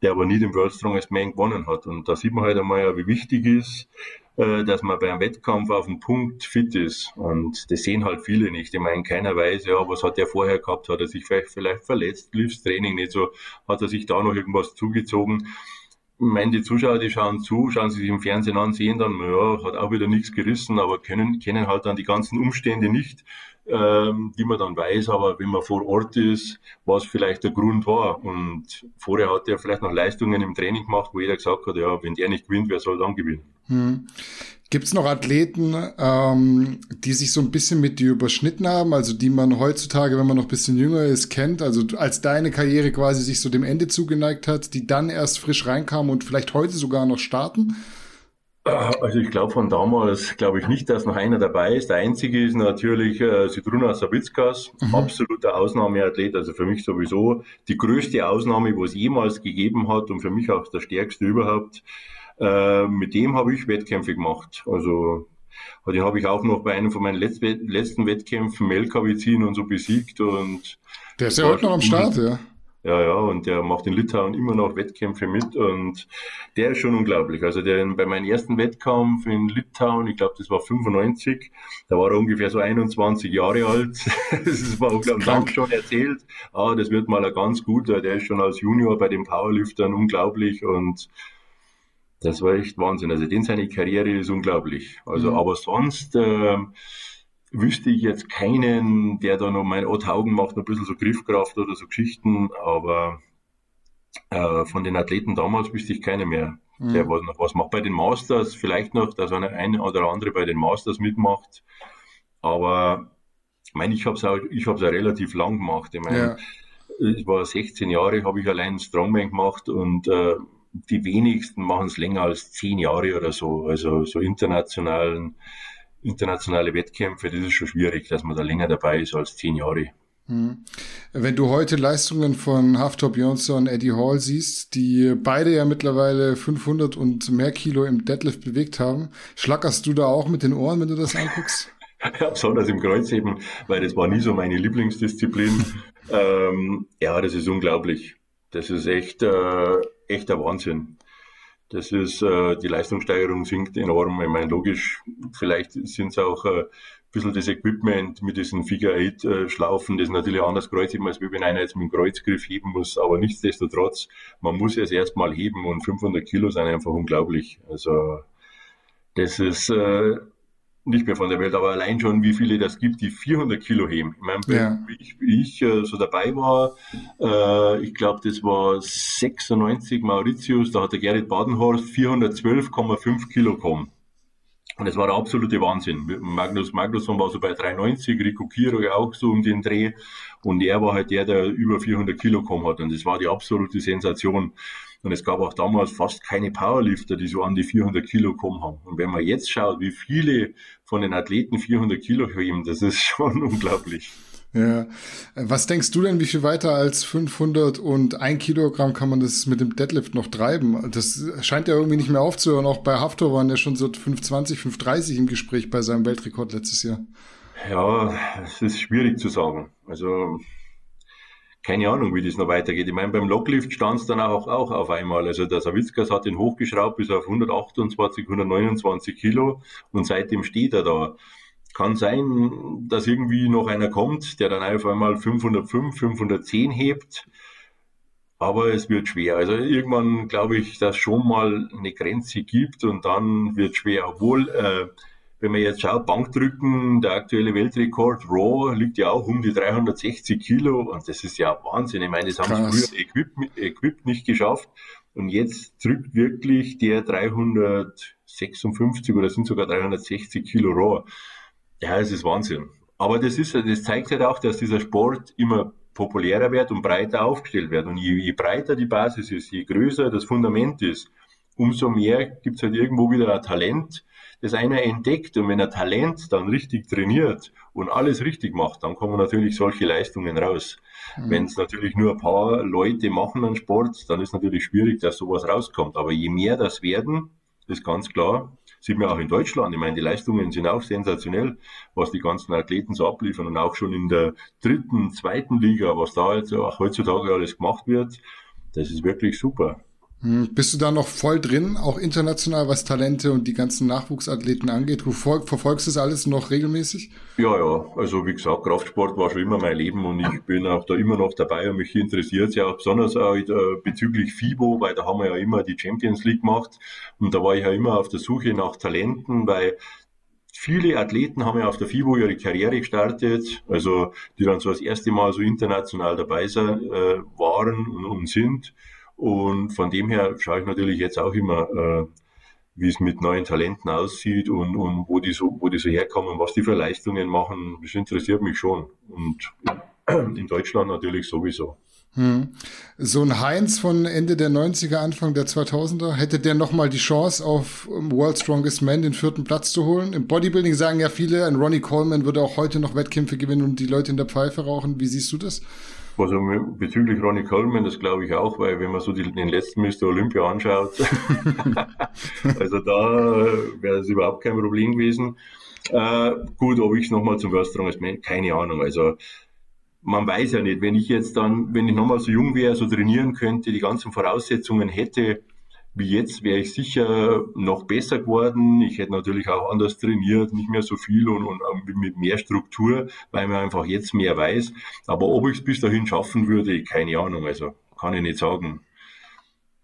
der aber nie den World Strongest Man gewonnen hat. Und da sieht man halt einmal, wie wichtig ist, dass man beim Wettkampf auf den Punkt fit ist. Und das sehen halt viele nicht. Ich meine, keiner weiß, ja, was hat er vorher gehabt? Hat er sich vielleicht, vielleicht verletzt? Lief das Training nicht so? Hat er sich da noch irgendwas zugezogen? Ich meine, die Zuschauer, die schauen zu, schauen sich im Fernsehen an, sehen dann, ja, hat auch wieder nichts gerissen, aber können, kennen halt dann die ganzen Umstände nicht ähm, die man dann weiß, aber wenn man vor Ort ist, was vielleicht der Grund war. Und vorher hat er vielleicht noch Leistungen im Training gemacht, wo jeder gesagt hat, ja, wenn der nicht gewinnt, wer soll dann gewinnen? Hm. Gibt es noch Athleten, ähm, die sich so ein bisschen mit dir überschnitten haben, also die man heutzutage, wenn man noch ein bisschen jünger ist, kennt, also als deine Karriere quasi sich so dem Ende zugeneigt hat, die dann erst frisch reinkamen und vielleicht heute sogar noch starten? Also ich glaube von damals glaube ich nicht, dass noch einer dabei ist. Der einzige ist natürlich äh, Sidruna Savickas, mhm. absoluter Ausnahmeathlet, also für mich sowieso die größte Ausnahme, wo es jemals gegeben hat und für mich auch der stärkste überhaupt. Äh, mit dem habe ich Wettkämpfe gemacht. Also den habe ich auch noch bei einem von meinen letzten Wettkämpfen Melkavizin und so besiegt und der ist ja heute noch am Start, ja. Ja, ja, und der macht in Litauen immer noch Wettkämpfe mit und der ist schon unglaublich. Also der bei meinem ersten Wettkampf in Litauen, ich glaube, das war 95, da war er ungefähr so 21 Jahre alt. <laughs> das war unglaublich. Haben schon erzählt, ah, das wird mal ein ganz guter, der ist schon als Junior bei den Powerliftern unglaublich und das war echt Wahnsinn. Also den seine Karriere ist unglaublich. Also, mhm. aber sonst, äh, wüsste ich jetzt keinen, der da noch mein Ott Haugen macht, noch ein bisschen so Griffkraft oder so Geschichten, aber äh, von den Athleten damals wüsste ich keine mehr, mhm. der was noch was macht. Bei den Masters vielleicht noch, dass einer eine oder andere bei den Masters mitmacht, aber ich meine, ich habe es auch, ich habe es relativ lang gemacht. Ich meine, ja. ich war 16 Jahre, habe ich allein Strongman gemacht und äh, die wenigsten machen es länger als 10 Jahre oder so, also so internationalen internationale Wettkämpfe, das ist schon schwierig, dass man da länger dabei ist als zehn Jahre. Hm. Wenn du heute Leistungen von Haftor Björnsson und Eddie Hall siehst, die beide ja mittlerweile 500 und mehr Kilo im Deadlift bewegt haben, schlackerst du da auch mit den Ohren, wenn du das anguckst? <laughs> Ja, besonders im Kreuzheben, weil das war nie so meine Lieblingsdisziplin. ähm, ja, das ist unglaublich. Das ist echt, äh, echt der Wahnsinn. Das ist, äh, die Leistungssteigerung sinkt enorm. Ich meine, logisch, vielleicht sind es auch äh, ein bisschen das Equipment mit diesen Figure-Eight-Schlaufen, das natürlich anders kreuzigen als wenn einer jetzt mit dem Kreuzgriff heben muss. Aber nichtsdestotrotz, man muss es erstmal heben und 500 Kilo sind einfach unglaublich. Also, das ist, äh, nicht mehr von der Welt, aber allein schon, wie viele das gibt, die 400 Kilo heben. Ich meine, ja. wie ich, ich äh, so dabei war, äh, ich glaube, das war 96 Mauritius, da hat der Gerrit Badenhorst 412,5 Kilo gekommen. Und das war der absolute Wahnsinn. Magnus Magnusson war so bei 390, Rico Kiro ja auch so um den Dreh. Und er war halt der, der über 400 Kilo gekommen hat. Und das war die absolute Sensation. Und es gab auch damals fast keine Powerlifter, die so an die 400 Kilo gekommen haben. Und wenn man jetzt schaut, wie viele von den Athleten 400 Kilo heben, das ist <laughs> schon unglaublich. Ja. Was denkst du denn, wie viel weiter als 500 und ein Kilogramm kann man das mit dem Deadlift noch treiben? Das scheint ja irgendwie nicht mehr aufzuhören. Auch bei Haftor waren ja schon so 520, 530 im Gespräch bei seinem Weltrekord letztes Jahr. Ja, es ist schwierig zu sagen. Also, keine Ahnung, wie das noch weitergeht. Ich meine, beim Locklift stand es dann auch, auch auf einmal. Also der Savitskas hat ihn hochgeschraubt bis auf 128, 129 Kilo und seitdem steht er da. Kann sein, dass irgendwie noch einer kommt, der dann auf einmal 505, 510 hebt. Aber es wird schwer. Also irgendwann glaube ich, dass schon mal eine Grenze gibt und dann wird schwer. Obwohl äh, wenn man jetzt schaut, Bankdrücken, der aktuelle Weltrekord Raw liegt ja auch um die 360 Kilo und das ist ja Wahnsinn. Ich meine, das haben sie früher Equip, Equip nicht geschafft und jetzt drückt wirklich der 356 oder sind sogar 360 Kilo Raw. Ja, es ist Wahnsinn. Aber das ist, das zeigt halt auch, dass dieser Sport immer populärer wird und breiter aufgestellt wird. Und je, je breiter die Basis ist, je größer das Fundament ist, umso mehr gibt es halt irgendwo wieder ein Talent, das einer entdeckt und wenn er Talent dann richtig trainiert und alles richtig macht, dann kommen natürlich solche Leistungen raus. Mhm. Wenn es natürlich nur ein paar Leute machen an Sport, dann ist natürlich schwierig, dass sowas rauskommt. Aber je mehr das werden, ist ganz klar, sieht man auch in Deutschland. Ich meine, die Leistungen sind auch sensationell, was die ganzen Athleten so abliefern und auch schon in der dritten, zweiten Liga, was da jetzt auch heutzutage alles gemacht wird, das ist wirklich super. Hm, bist du da noch voll drin, auch international, was Talente und die ganzen Nachwuchsathleten angeht? Du verfolgst das alles noch regelmäßig? Ja, ja. Also wie gesagt, Kraftsport war schon immer mein Leben und ich bin auch da immer noch dabei und mich interessiert es ja auch besonders auch äh, bezüglich FIBO, weil da haben wir ja immer die Champions League gemacht und da war ich ja immer auf der Suche nach Talenten, weil viele Athleten haben ja auf der FIBO ihre Karriere gestartet, also die dann so das erste Mal so international dabei äh, waren und, und sind. Und von dem her schaue ich natürlich jetzt auch immer, äh, wie es mit neuen Talenten aussieht und, und wo, die so, wo die so herkommen, was die für Leistungen machen. Das interessiert mich schon. Und <clears throat> in Deutschland natürlich sowieso. Hm. So ein Heinz von Ende der 90er, Anfang der 2000er, hätte der nochmal die Chance auf World Strongest Man den vierten Platz zu holen? Im Bodybuilding sagen ja viele, ein Ronnie Coleman würde auch heute noch Wettkämpfe gewinnen und die Leute in der Pfeife rauchen. Wie siehst du das? Also bezüglich Ronnie Coleman, das glaube ich auch, weil wenn man so die, den letzten Mr. Olympia anschaut, <laughs> also da wäre das überhaupt kein Problem gewesen. Äh, gut, ob ich nochmal zum World Strongest Man, keine Ahnung. Also man weiß ja nicht, wenn ich jetzt dann, wenn ich nochmal so jung wäre, so trainieren könnte, die ganzen Voraussetzungen hätte, wie jetzt wäre ich sicher noch besser geworden. Ich hätte natürlich auch anders trainiert, nicht mehr so viel und, und mit mehr Struktur, weil man einfach jetzt mehr weiß. Aber ob ich es bis dahin schaffen würde, keine Ahnung. Also kann ich nicht sagen.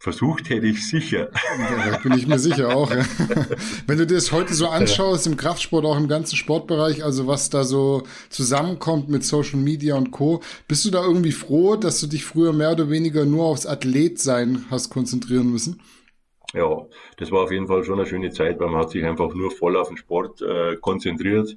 Versucht hätte ich sicher. Ja, bin ich mir sicher auch. Ja. <laughs> Wenn du dir das heute so anschaust, im Kraftsport, auch im ganzen Sportbereich, also was da so zusammenkommt mit Social Media und Co., bist du da irgendwie froh, dass du dich früher mehr oder weniger nur aufs Athletsein hast konzentrieren müssen? Ja, das war auf jeden Fall schon eine schöne Zeit, weil man hat sich einfach nur voll auf den Sport äh, konzentriert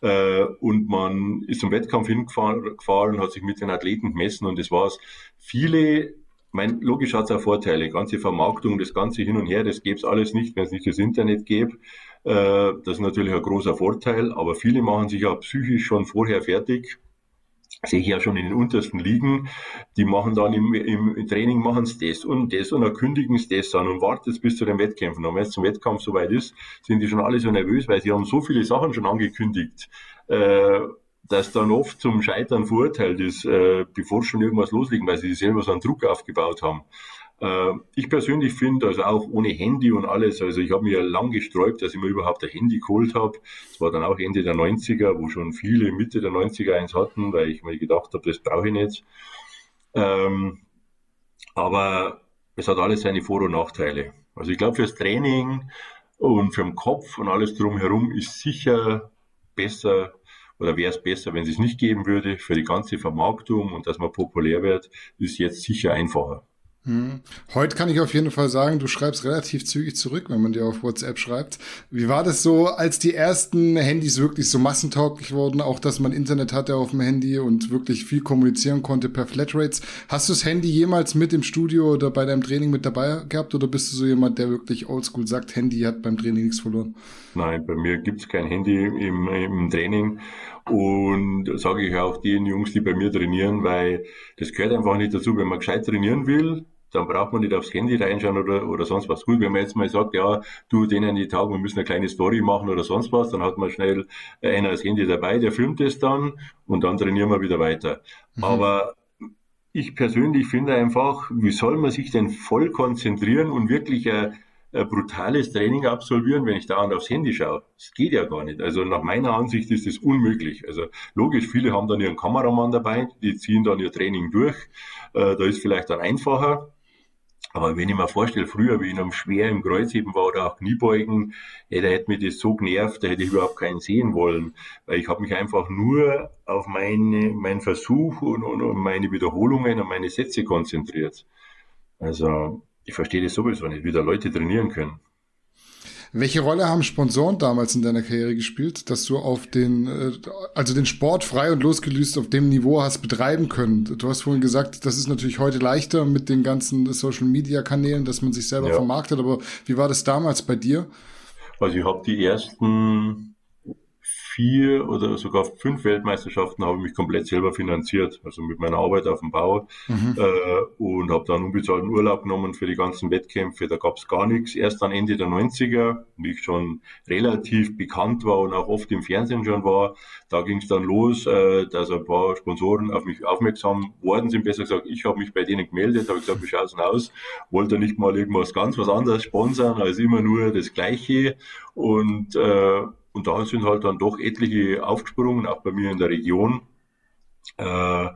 äh, und man ist zum Wettkampf hingefahren, hat sich mit den Athleten gemessen und das war's. Viele, mein, logisch hat es auch Vorteile, ganze Vermarktung, das ganze hin und her, das gäbe es alles nicht, wenn es nicht das Internet gäbe. Äh, das ist natürlich ein großer Vorteil, aber viele machen sich auch psychisch schon vorher fertig sehe ich ja schon in den untersten Ligen, die machen dann im, im Training machen sie das und das und dann kündigen sie das an und warten bis zu den Wettkämpfen. Und wenn es zum Wettkampf soweit ist, sind die schon alle so nervös, weil sie haben so viele Sachen schon angekündigt, äh, dass dann oft zum Scheitern verurteilt ist, äh, bevor schon irgendwas loslegen, weil sie selber so einen Druck aufgebaut haben. Äh, ich persönlich finde, also auch ohne Handy und alles, also ich habe mir lang gesträubt, dass ich mir überhaupt ein Handy geholt habe. Das war dann auch Ende der 90er, wo schon viele Mitte der 90er eins hatten, weil ich mir gedacht habe, das brauche ich nicht. Ähm, aber es hat alles seine Vor- und Nachteile. Also ich glaube, fürs Training und für den Kopf und alles drumherum ist sicher besser oder wäre es besser, wenn es es nicht geben würde. Für die ganze Vermarktung und dass man populär wird, ist jetzt sicher einfacher. Hm. Heute kann ich auf jeden Fall sagen, du schreibst relativ zügig zurück, wenn man dir auf WhatsApp schreibt. Wie war das so, als die ersten Handys wirklich so massentauglich wurden, auch dass man Internet hatte auf dem Handy und wirklich viel kommunizieren konnte per Flatrates? Hast du das Handy jemals mit im Studio oder bei deinem Training mit dabei gehabt oder bist du so jemand, der wirklich oldschool sagt, Handy hat beim Training nichts verloren? Nein, bei mir gibt's kein Handy im, im Training. Und sage ich auch den Jungs, die bei mir trainieren, weil das gehört einfach nicht dazu. Wenn man gescheit trainieren will, dann braucht man nicht aufs Handy reinschauen oder, oder sonst was. Gut, wenn man jetzt mal sagt, ja, du, denen die Tage, wir müssen eine kleine Story machen oder sonst was, dann hat man schnell einer das Handy dabei, der filmt es dann und dann trainieren wir wieder weiter. Mhm. Aber ich persönlich finde einfach, wie soll man sich denn voll konzentrieren und wirklich ein, ein brutales Training absolvieren, wenn ich da aufs Handy schaue? Das geht ja gar nicht. Also nach meiner Ansicht ist das unmöglich. Also logisch, viele haben dann ihren Kameramann dabei, die ziehen dann ihr Training durch. Äh, da ist vielleicht dann einfacher. Aber wenn ich mir vorstelle, früher, wie ich noch schwer im Kreuzheben war oder auch Kniebeugen, ey, da hätte mich das so genervt, da hätte ich überhaupt keinen sehen wollen. Weil ich habe mich einfach nur auf meine, meinen Versuch und, und, und meine Wiederholungen und meine Sätze konzentriert. Also ich verstehe das sowieso nicht, wie da Leute trainieren können. Welche Rolle haben Sponsoren damals in deiner Karriere gespielt, dass du auf den, äh, also den Sport frei und losgelöst auf dem Niveau hast betreiben können? Du hast vorhin gesagt, das ist natürlich heute leichter mit den ganzen Social Media Kanälen, dass man sich selber ja. vermarktet, aber wie war das damals bei dir? Also ich habe die ersten vier oder sogar fünf Weltmeisterschaften habe ich mich komplett selber finanziert, also mit meiner Arbeit auf dem Bau mhm. äh, und habe dann unbezahlten Urlaub genommen für die ganzen Wettkämpfe. Da gab es gar nichts. Erst dann Ende der 90er, wie ich schon relativ bekannt war und auch oft im Fernsehen schon war, da ging es dann los, äh, dass ein paar Sponsoren auf mich aufmerksam worden sind. Besser gesagt, ich habe mich bei denen gemeldet, habe gesagt, wie schaut es aus? Wollte nicht mal irgendwas ganz was anderes sponsern als immer nur das Gleiche und äh, und da sind halt dann doch etliche aufgesprungen, auch bei mir in der Region. Äh,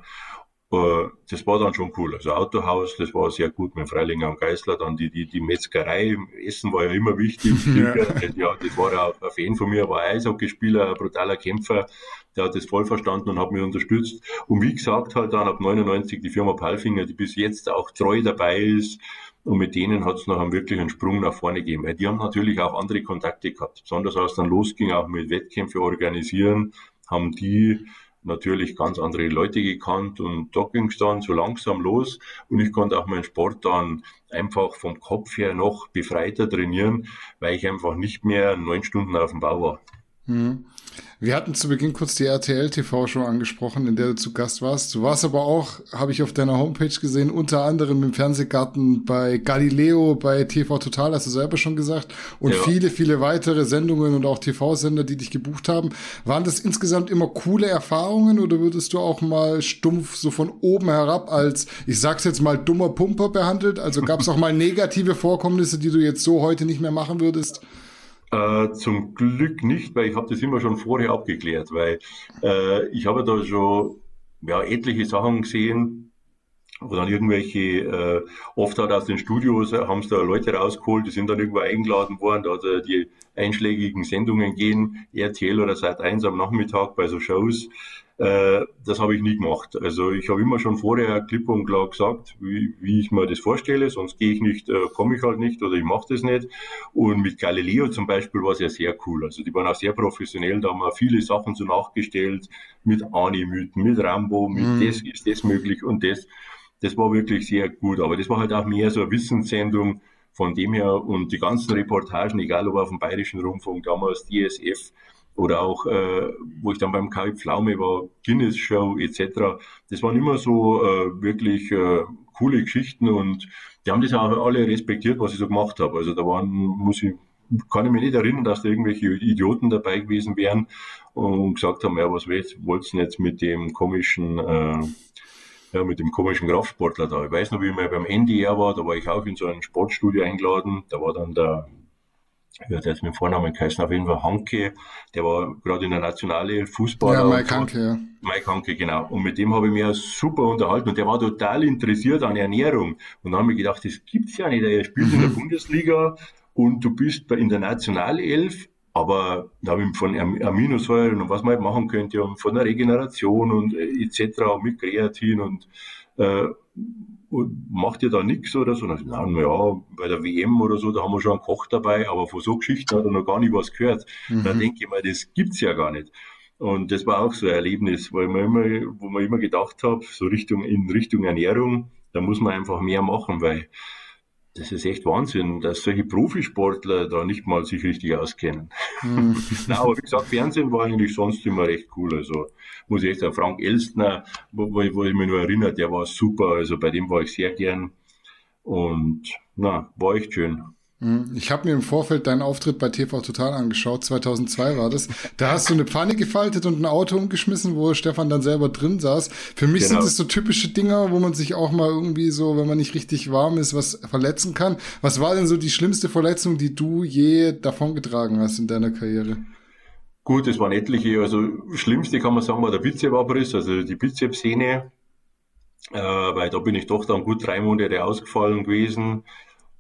äh, das war dann schon cool. Also Autohaus, das war sehr gut mit Freilinger und Geißler. Dann die, die, die Metzgerei, Essen war ja immer wichtig. <laughs> ja. ja, das war ja auch ein Fan von mir, war ein Eishockeyspieler, ein brutaler Kämpfer. Der hat das voll verstanden und hat mich unterstützt. Und wie gesagt, halt dann ab 99 die Firma Palfinger, die bis jetzt auch treu dabei ist, und mit denen hat es noch einen wirklichen Sprung nach vorne gegeben, weil die haben natürlich auch andere Kontakte gehabt. Besonders als dann losging, auch mit Wettkämpfe organisieren, haben die natürlich ganz andere Leute gekannt und da ging es dann so langsam los und ich konnte auch meinen Sport dann einfach vom Kopf her noch befreiter trainieren, weil ich einfach nicht mehr neun Stunden auf dem Bau war. Mhm. Wir hatten zu Beginn kurz die RTL-TV-Show angesprochen, in der du zu Gast warst. Du warst aber auch, habe ich auf deiner Homepage gesehen, unter anderem im Fernsehgarten bei Galileo, bei TV Total, hast du selber schon gesagt, und ja. viele, viele weitere Sendungen und auch TV-Sender, die dich gebucht haben. Waren das insgesamt immer coole Erfahrungen oder würdest du auch mal stumpf so von oben herab als, ich sag's jetzt mal, dummer Pumper behandelt? Also gab es auch mal <laughs> negative Vorkommnisse, die du jetzt so heute nicht mehr machen würdest? Äh, zum Glück nicht, weil ich habe das immer schon vorher abgeklärt, weil äh, ich habe da schon ja, etliche Sachen gesehen, wo dann irgendwelche, äh, oft hat aus den Studios, haben es da Leute rausgeholt, die sind dann irgendwo eingeladen worden, da hat die einschlägigen Sendungen gehen, RTL oder seit eins am Nachmittag bei so Shows, äh, das habe ich nie gemacht. Also ich habe immer schon vorher klipp und klar gesagt, wie, wie ich mir das vorstelle, sonst gehe ich nicht, äh, komme ich halt nicht oder ich mache das nicht. Und mit Galileo zum Beispiel war es ja sehr cool. Also die waren auch sehr professionell, da haben wir viele Sachen so nachgestellt, mit Animythen, mit Rambo, mit mhm. das ist das möglich und das. Das war wirklich sehr gut. Aber das war halt auch mehr so eine Wissenssendung, von dem her und die ganzen Reportagen, egal ob auf dem Bayerischen Rundfunk, damals DSF, oder auch, äh, wo ich dann beim Kai Pflaume war, Guinness Show etc. Das waren immer so äh, wirklich äh, coole Geschichten und die haben das auch alle respektiert, was ich so gemacht habe. Also da waren, muss ich, kann ich mich nicht erinnern, dass da irgendwelche Idioten dabei gewesen wären und gesagt haben, ja, was wollt ihr denn jetzt mit dem komischen äh, ja, mit dem komischen Kraftsportler da. Ich weiß noch, wie ich mal beim NDR war, da war ich auch in so ein Sportstudio eingeladen. Da war dann der, ja, der hat mit Vornamen geheißen, auf jeden Fall Hanke, der war gerade in der Nationale Fußballer. Ja, Mike Hanke, ja. Mike Hanke, genau. Und mit dem habe ich mich ja super unterhalten und der war total interessiert an Ernährung. Und dann habe ich gedacht, das gibt's ja nicht. Er spielt in der Bundesliga und du bist in der Nationalelf aber da habe ich von Aminosäuren und was man halt machen könnte und von der Regeneration und äh, etc. mit Kreatin und, äh, und macht ihr da nichts oder so? Und dann, ja, bei der WM oder so, da haben wir schon einen Koch dabei, aber von so Geschichten hat er noch gar nicht was gehört. Mhm. Da denke ich mir, das gibt's ja gar nicht. Und das war auch so ein Erlebnis, weil man immer, wo man immer gedacht habe, so Richtung, in Richtung Ernährung, da muss man einfach mehr machen, weil das ist echt Wahnsinn, dass solche Profisportler da nicht mal sich richtig auskennen. Mhm. <laughs> Na, aber wie gesagt, Fernsehen war eigentlich sonst immer recht cool. Also muss ich echt sagen, Frank Elstner, wo, wo ich mich nur erinnert, der war super. Also bei dem war ich sehr gern. Und na, war echt schön. Hm, ich habe mir im Vorfeld deinen Auftritt bei TV Total angeschaut, 2002 war das. Da hast du eine Pfanne gefaltet und ein Auto umgeschmissen, wo Stefan dann selber drin saß. Für mich genau. sind das so typische Dinger, wo man sich auch mal irgendwie so, wenn man nicht richtig warm ist, was verletzen kann. Was war denn so die schlimmste Verletzung, die du je davongetragen hast in deiner Karriere? Gut, es waren etliche. Also schlimmste kann man sagen, war der Bizepsabriss, also die Bizepssehne. Äh, weil da bin ich doch dann gut drei Monate ausgefallen gewesen.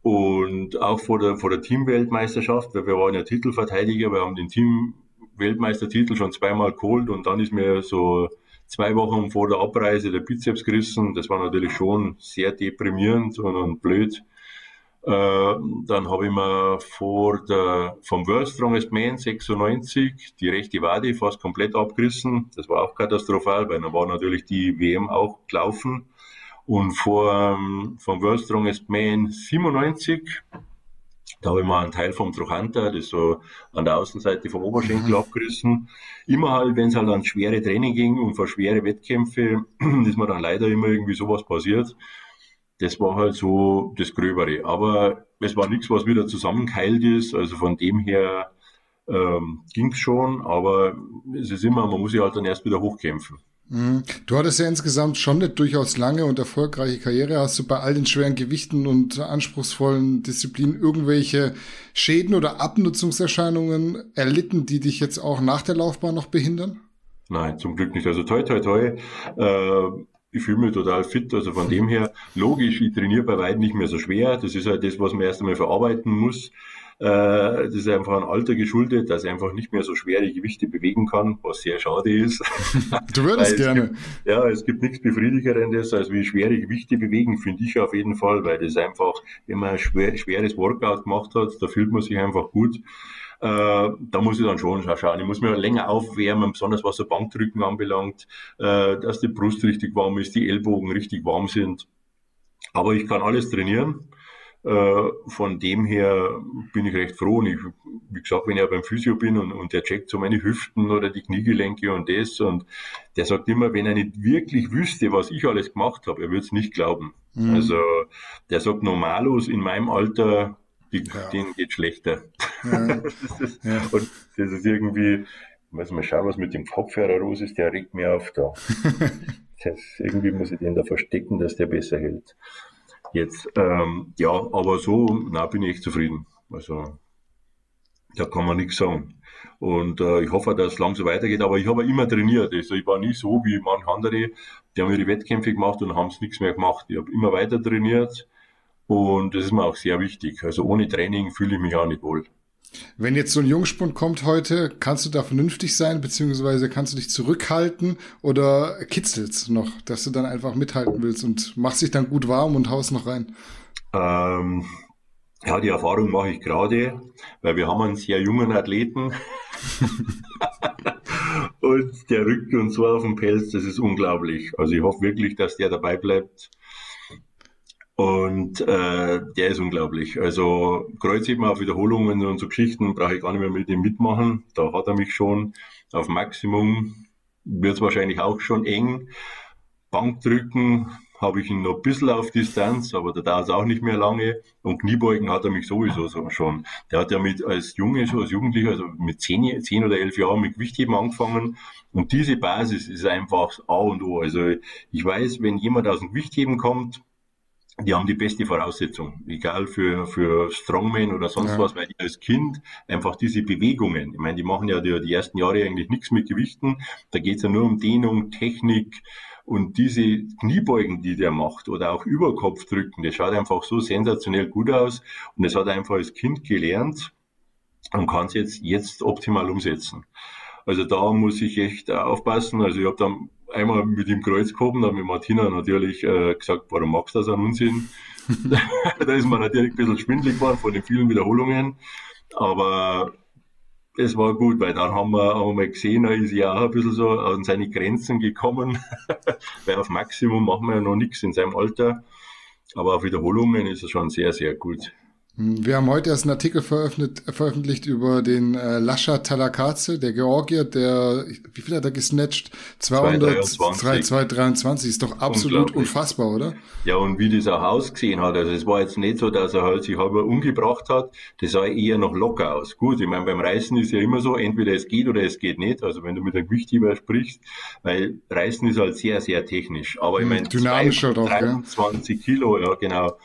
Und auch vor der, vor der Teamweltmeisterschaft, weil wir waren ja Titelverteidiger, wir haben den Teamweltmeistertitel schon zweimal geholt und dann ist mir so zwei Wochen vor der Abreise der Bizeps gerissen. Das war natürlich schon sehr deprimierend und blöd. Äh, dann habe ich mir vor der, vom World Strongest Man 96 die rechte Wade fast komplett abgerissen. Das war auch katastrophal, weil dann war natürlich die WM auch gelaufen. Und vor, ähm, vom World Strongest Man 97, da habe ich mal einen Teil vom Trochanter, das so an der Außenseite vom Oberschenkel mhm. abgerissen. Immer halt, wenn es halt an schwere Training ging und vor schwere Wettkämpfe, <clears throat> ist mir dann leider immer irgendwie sowas passiert. Das war halt so das Gröbere. Aber es war nichts, was wieder zusammengeheilt ist. Also von dem her ähm, ging es schon. Aber es ist immer, man muss sich halt dann erst wieder hochkämpfen. Mhm. Du hattest ja insgesamt schon eine durchaus lange und erfolgreiche Karriere. Hast du bei all den schweren Gewichten und anspruchsvollen Disziplinen irgendwelche Schäden oder Abnutzungserscheinungen erlitten, die dich jetzt auch nach der Laufbahn noch behindern? Nein, zum Glück nicht. Also toi, toi, toi. Äh, ich fühle mich total fit. Also von dem her, logisch, ich trainiere bei weitem nicht mehr so schwer. Das ist halt das, was man erst einmal verarbeiten muss. Äh, das ist einfach ein Alter geschuldet, dass er einfach nicht mehr so schwere Gewichte bewegen kann, was sehr schade ist. <laughs> Du würdest gerne. Gibt, ja, es gibt nichts Befriedigerendes, als wie schwere Gewichte bewegen, finde ich auf jeden Fall, weil das einfach, wenn man ein schwer, schweres Workout gemacht hat, da fühlt man sich einfach gut. Äh, da muss ich dann schon schauen. Ich muss mir länger aufwärmen, besonders was so Bankdrücken anbelangt, äh, dass die Brust richtig warm ist, die Ellbogen richtig warm sind. Aber ich kann alles trainieren. Äh, von dem her bin ich recht froh. Und ich, wie gesagt, wenn ich beim Physio bin und, und der checkt so meine Hüften oder die Kniegelenke und das und der sagt immer, wenn er nicht wirklich wüsste, was ich alles gemacht habe, er würde es nicht glauben. Mhm. Also der sagt, normalos in meinem Alter, die, ja. denen geht schlechter. Ja. <laughs> Und das ist irgendwie, muss mal schauen, was mit dem Kopfhörer los ist, der regt mir auf da. <laughs> das, irgendwie muss ich den da verstecken, dass der besser hält. Jetzt, ähm, ja, aber so, na, bin ich echt zufrieden. Also, da kann man nichts sagen. Und äh, ich hoffe, dass es langsam weitergeht, aber ich habe immer trainiert. Also ich war nie so wie manche andere, die haben ihre Wettkämpfe gemacht und haben es nichts mehr gemacht. Ich habe immer weiter trainiert und das ist mir auch sehr wichtig. Also ohne Training fühle ich mich auch nicht wohl. Wenn jetzt so ein Jungspund kommt heute, kannst du da vernünftig sein, beziehungsweise kannst du dich zurückhalten oder kitzelst noch, dass du dann einfach mithalten willst und machst dich dann gut warm und haust noch rein? Ähm, ja, die Erfahrung mache ich gerade, weil wir haben einen sehr jungen Athleten <laughs> und der rückt uns so auf den Pelz, das ist unglaublich. Also ich hoffe wirklich, dass der dabei bleibt. Und äh, der ist unglaublich. Also Kreuzheben auf Wiederholungen und so Geschichten brauche ich gar nicht mehr mit ihm mitmachen. Da hat er mich schon auf Maximum. Wird es wahrscheinlich auch schon eng. Bankdrücken habe ich ihn noch ein bisschen auf Distanz, aber da dauert es auch nicht mehr lange. Und Kniebeugen hat er mich sowieso so schon. Der hat ja mit als Junge, schon als Jugendlicher, also mit zehn, zehn oder elf Jahren mit Gewichtheben angefangen. Und diese Basis ist einfach A und O. Also ich weiß, wenn jemand aus dem Gewichtheben kommt, die haben die beste Voraussetzung, egal für, für Strongman oder sonst ja. was, weil die als Kind einfach diese Bewegungen, ich meine, die machen ja die, die ersten Jahre eigentlich nichts mit Gewichten, da geht's ja nur um Dehnung, Technik und diese Kniebeugen, die der macht oder auch Überkopfdrücken, das schaut einfach so sensationell gut aus und das hat er einfach als Kind gelernt und kann es jetzt, jetzt optimal umsetzen. Also da muss ich echt aufpassen. Also ich habe dann einmal mit ihm Kreuz gehoben, dann mit Martina natürlich äh, gesagt, warum magst du das an Unsinn? <laughs> <laughs> da ist man natürlich ein bisschen schwindlig geworden von den vielen Wiederholungen, aber es war gut, weil dann haben wir, haben wir gesehen, er ist ja auch ein bisschen so an seine Grenzen gekommen, <laughs> weil auf Maximum machen wir ja noch nichts in seinem Alter, aber auf Wiederholungen ist er schon sehr, sehr gut. Wir haben heute erst einen Artikel veröffentlicht, über den äh, Lascha Talakaze, der Georgier, der, wie viel hat er gesnatcht? 223. 223, ist doch absolut unfassbar, oder? Ja, und wie das auch ausgesehen hat, also es war jetzt nicht so, dass er halt sich halber umgebracht hat, das sah eher noch locker aus. Gut, ich meine, beim Reißen ist ja immer so, entweder es geht oder es geht nicht, also wenn du mit einem Gewichtheber sprichst, weil Reißen ist halt sehr, sehr technisch, aber ich hm, meine, dynamischer 23 Kilo, ja genau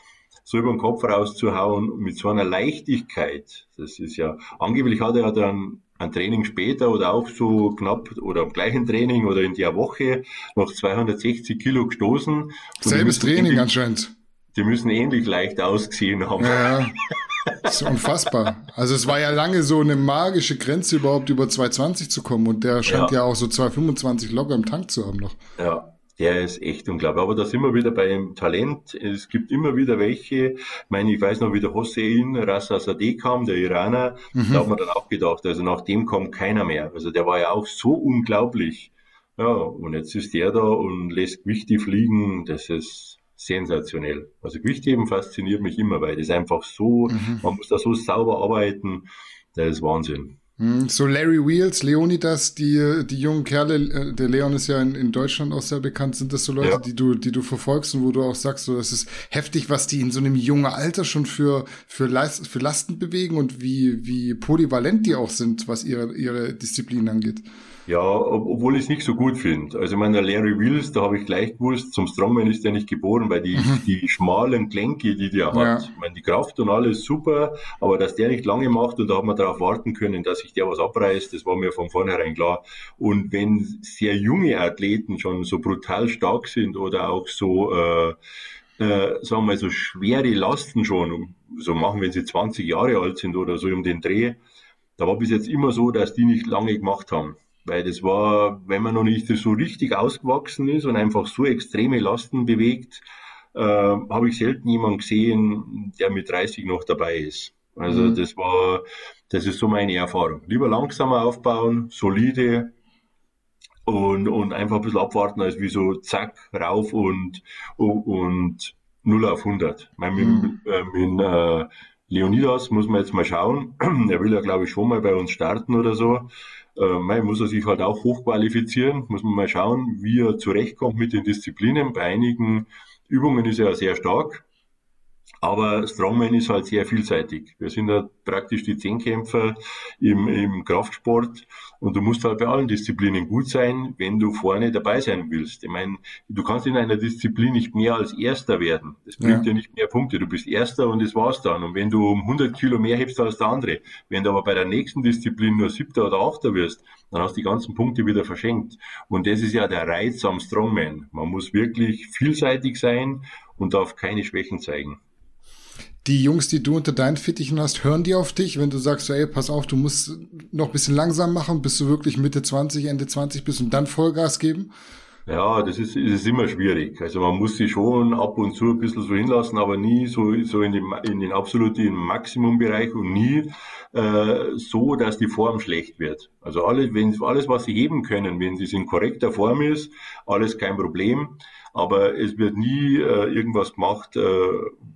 so über den Kopf rauszuhauen mit so einer Leichtigkeit. Das ist ja, angeblich hat er dann ein Training später oder auch so knapp oder am gleichen Training oder in der Woche noch 260 Kilo gestoßen. Selbes Training anscheinend. Die müssen ähnlich leicht ausgesehen haben. Ja, <laughs> das ist unfassbar. Also es war ja lange so eine magische Grenze überhaupt über 220 zu kommen und der scheint ja, ja auch so 225 locker im Tank zu haben noch. Ja, der ist echt unglaublich. Aber da sind wir wieder beim Talent. Es gibt immer wieder welche. Ich meine, ich weiß noch, wie der Hossein Rassazadeh kam, der Iraner. Mhm. Da hat man dann auch gedacht, also nach dem kommt keiner mehr. Also der war ja auch so unglaublich. Ja, und jetzt ist der da und lässt Gewichte fliegen. Das ist sensationell. Also Gewichtheben fasziniert mich immer, weil das einfach so, mhm. man muss da so sauber arbeiten. Das ist Wahnsinn. Hm, so Larry Wheels, Leonidas, die, die jungen Kerle, äh, der Leon ist ja in, in Deutschland auch sehr bekannt, sind das so Leute, ja. die du, die du verfolgst und wo du auch sagst, so, das ist heftig, was die in so einem jungen Alter schon für, für, Leist, für Lasten bewegen und wie, wie polyvalent die auch sind, was ihre, ihre Disziplin angeht. Ja, obwohl ich es nicht so gut finde. Also ich meine, der Larry Wills, da habe ich gleich gewusst, zum Strongman ist der nicht geboren, weil die, mhm. die schmalen Klenke, die der hat, ja. ich meine, die Kraft und alles super, aber dass der nicht lange macht und da hat man darauf warten können, dass sich der was abreißt, das war mir von vornherein klar. Und wenn sehr junge Athleten schon so brutal stark sind oder auch so, äh, äh, sagen wir mal, so schwere Lasten schon, so machen, wenn sie 20 Jahre alt sind oder so um den Dreh, da war bis jetzt immer so, dass die nicht lange gemacht haben. Weil das war, wenn man noch nicht so richtig ausgewachsen ist und einfach so extreme Lasten bewegt, äh, habe ich selten jemanden gesehen, der mit 30 noch dabei ist. Also mhm. das war, das ist so meine Erfahrung. Lieber langsamer aufbauen, solide und, und einfach ein bisschen abwarten, als wie so zack, rauf und, und 0 auf 100. Ich meine, mhm. mit, äh, mit äh, Leonidas muss man jetzt mal schauen. <clears throat> er will ja, glaube ich, schon mal bei uns starten oder so. Äh, muss er sich halt auch hochqualifizieren, muss man mal schauen, wie er zurechtkommt mit den Disziplinen. Bei einigen Übungen ist er sehr stark, aber Strongman ist halt sehr vielseitig. Wir sind halt praktisch die Zehnkämpfer im, im Kraftsport und du musst halt bei allen Disziplinen gut sein, wenn du vorne dabei sein willst. Ich meine, du kannst in einer Disziplin nicht mehr als Erster werden. Das bringt ja. dir nicht mehr Punkte. Du bist Erster und das war's dann. Und wenn du um 100 Kilo mehr hebst als der andere, wenn du aber bei der nächsten Disziplin nur Siebter oder Achter wirst, dann hast du die ganzen Punkte wieder verschenkt. Und das ist ja der Reiz am Strongman. Man muss wirklich vielseitig sein und darf keine Schwächen zeigen die Jungs, die du unter deinen Fittichen hast, hören die auf dich, wenn du sagst, ey, pass auf, du musst noch ein bisschen langsam machen, bis du wirklich Mitte 20, Ende 20 bist und dann Vollgas geben? Ja, das ist, ist immer schwierig. Also man muss sich schon ab und zu ein bisschen so hinlassen, aber nie so, so in, den, in den absoluten Maximumbereich und nie äh, so, dass die Form schlecht wird. Also alles, wenn, alles, was sie heben können, wenn es in korrekter Form ist, alles kein Problem. Aber es wird nie äh, irgendwas gemacht, äh,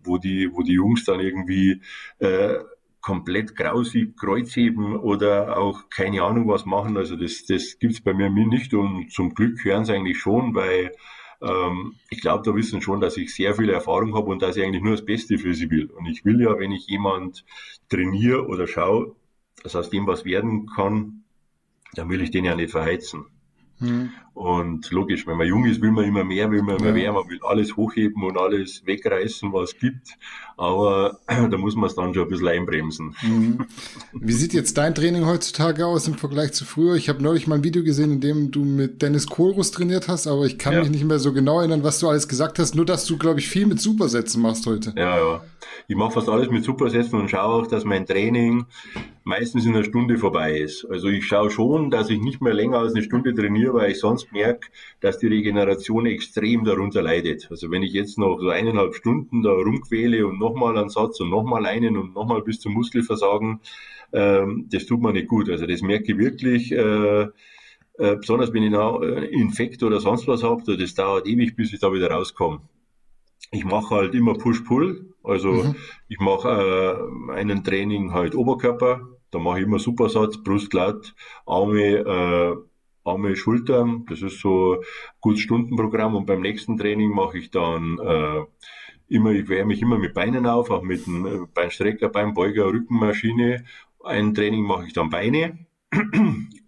wo die, wo die Jungs dann irgendwie äh, komplett grausig Kreuzheben oder auch keine Ahnung was machen. Also das, das gibt's bei mir nicht und zum Glück hören sie eigentlich schon, weil ähm, ich glaube, da wissen schon, dass ich sehr viel Erfahrung habe und dass ich eigentlich nur das Beste für sie will. Und ich will ja, wenn ich jemand trainiere oder schaue, dass aus dem was werden kann, dann will ich den ja nicht verheizen. Mhm. Und logisch, wenn man jung ist, will man immer mehr, will man immer mehr, man will alles hochheben und alles wegreißen, was es gibt. Aber <clears throat> da muss man es dann schon ein bisschen einbremsen. Mhm. <laughs> Wie sieht jetzt dein Training heutzutage aus im Vergleich zu früher? Ich habe neulich mal ein Video gesehen, in dem du mit Dennis Kohlruss trainiert hast, aber ich kann ja. mich nicht mehr so genau erinnern, was du alles gesagt hast. Nur, dass du, glaube ich, viel mit Supersätzen machst heute. Ja, ja. Ich mache fast alles mit Supersätzen und schaue auch, dass mein Training meistens in einer Stunde vorbei ist. Also ich schaue schon, dass ich nicht mehr länger als eine Stunde trainiere, weil ich sonst merke, dass die Regeneration extrem darunter leidet. Also wenn ich jetzt noch so eineinhalb Stunden da rumquäle und nochmal einen Satz und nochmal einen und nochmal bis zum Muskelversagen, ähm, das tut mir nicht gut. Also das merke ich wirklich. Äh, äh, besonders wenn ich noch äh, Infekt oder sonst was habe, das dauert ewig, bis ich da wieder rauskomme. Ich mache halt immer Push-Pull, also mhm. ich mache äh, einen Training halt Oberkörper, da mache ich immer Supersatz, Brust glatt, Arme, äh, Arme, Schultern. Das ist so ein gutes Stundenprogramm. Und beim nächsten Training mache ich dann äh, immer, ich wärme mich immer mit Beinen auf, auch mit einem äh, Beinstrecker, Beinbeuger, Rückenmaschine. Ein Training mache ich dann Beine.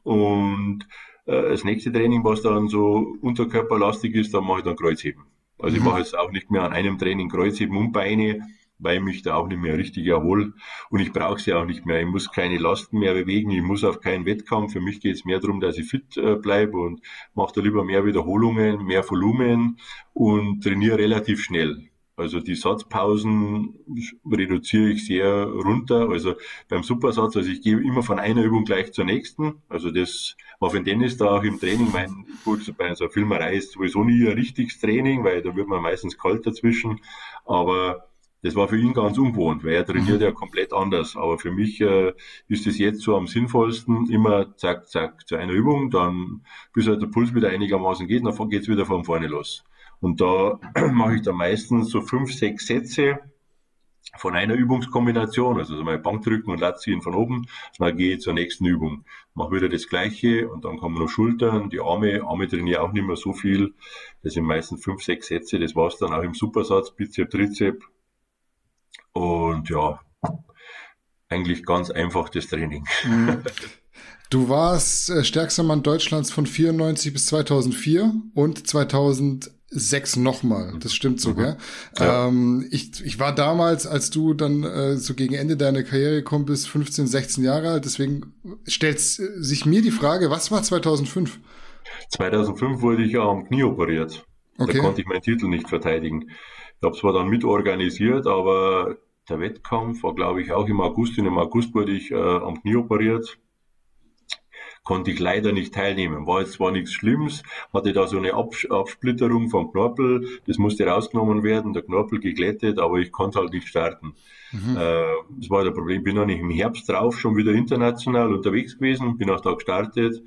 Und äh, das nächste Training, was dann so unterkörperlastig ist, dann mache ich dann Kreuzheben. Also ich mhm. mache jetzt auch nicht mehr an einem Training Kreuzheben und Beine, weil ich mich da auch nicht mehr richtig erhole und ich brauche sie auch nicht mehr. Ich muss keine Lasten mehr bewegen, ich muss auf keinen Wettkampf. Für mich geht es mehr darum, dass ich fit äh, bleibe und mache da lieber mehr Wiederholungen, mehr Volumen und trainiere relativ schnell. Also die Satzpausen reduziere ich sehr runter. Also beim Supersatz, also ich gehe immer von einer Übung gleich zur nächsten. Also das war für Dennis da auch im Training, mein, gut, bei so einer Filmerei ist sowieso nie ein richtiges Training, weil da wird man meistens kalt dazwischen. Aber das war für ihn ganz ungewohnt, weil er trainiert mhm. ja komplett anders. Aber für mich äh, ist es jetzt so am sinnvollsten, immer zack, zack, zu einer Übung, dann bis halt der Puls wieder einigermaßen geht, dann geht's wieder von vorne los. Und da <clears throat> mache ich dann meistens so fünf, sechs Sätze von einer Übungskombination, also mal Bankdrücken und Latziehen von oben, dann gehe ich zur nächsten Übung. Mache wieder das Gleiche und dann kommen noch Schultern, die Arme, Arme trainiere auch nicht mehr so viel. Das sind meistens fünf, sechs Sätze, das war's dann auch im Supersatz, Bizep, Trizep, und ja, eigentlich ganz einfach das Training. Mhm. <laughs> Du warst äh, stärkster Mann Deutschlands von 94 bis 2004 und 2006 nochmal. Das stimmt so, mhm. gell? Ja. Ähm, ich, ich war damals, als du dann äh, so gegen Ende deiner Karriere gekommen bist, 15, 16 Jahre alt. Deswegen stellt sich mir die Frage, was war 2005? 2005 wurde ich am Knie operiert. Okay. Da konnte ich meinen Titel nicht verteidigen. Ich habe zwar dann mitorganisiert, aber der Wettkampf war, glaube ich, auch im August. Und im August wurde ich äh, am Knie operiert. Konnte ich leider nicht teilnehmen. War jetzt zwar nichts Schlimmes, hatte da so eine Abs Absplitterung vom Knorpel. Das musste rausgenommen werden, der Knorpel geglättet, aber ich konnte halt nicht starten. Mhm. Äh, das war das Problem. Bin dann im Herbst drauf schon wieder international unterwegs gewesen, bin auch da gestartet.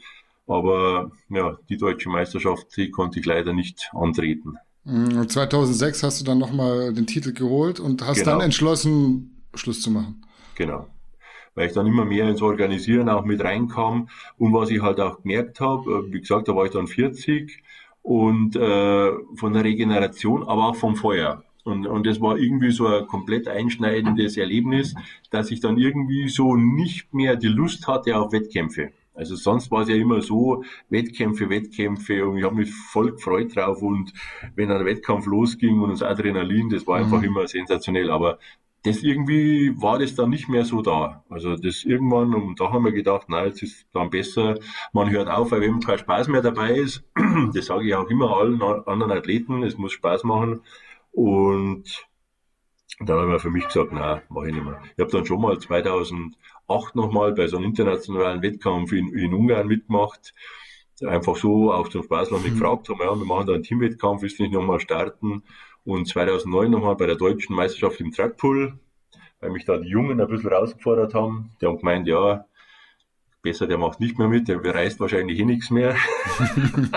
Aber ja, die deutsche Meisterschaft, die konnte ich leider nicht antreten. 2006 mm, hast du dann nochmal den Titel geholt und hast genau. dann entschlossen, Schluss zu machen. Genau. Weil ich dann immer mehr ins Organisieren auch mit reinkam und was ich halt auch gemerkt habe, äh, wie gesagt, da war ich dann 40 und äh, von der Regeneration, aber auch vom Feuer. Und, und das war irgendwie so ein komplett einschneidendes Erlebnis, dass ich dann irgendwie so nicht mehr die Lust hatte auf Wettkämpfe. Also sonst war es ja immer so, Wettkämpfe, Wettkämpfe und ich habe mich voll gefreut drauf und wenn ein Wettkampf losging und das Adrenalin, das war einfach mhm. immer sensationell. Aber das irgendwie war das dann nicht mehr so da. Also das irgendwann, und da haben wir gedacht, nein, jetzt ist dann besser, man hört auf, weil wenn kein Spaß mehr dabei ist, <clears throat> das sage ich auch immer allen anderen Athleten, es muss Spaß machen. Und dann haben wir für mich gesagt, nein, mache ich nicht mehr. Ich habe dann schon mal 2000 acht nochmal bei so einem internationalen Wettkampf in, in Ungarn mitgemacht. Einfach so auf den Spaß, wir mhm. gefragt haben, ja, wir machen da einen Teamwettkampf, willst du nicht nochmal starten? Und 2009 nochmal bei der deutschen Meisterschaft im Trackpool, weil mich da die Jungen ein bisschen rausgefordert haben. Die haben gemeint, ja, besser, der macht nicht mehr mit, der bereist wahrscheinlich eh nichts mehr. <laughs>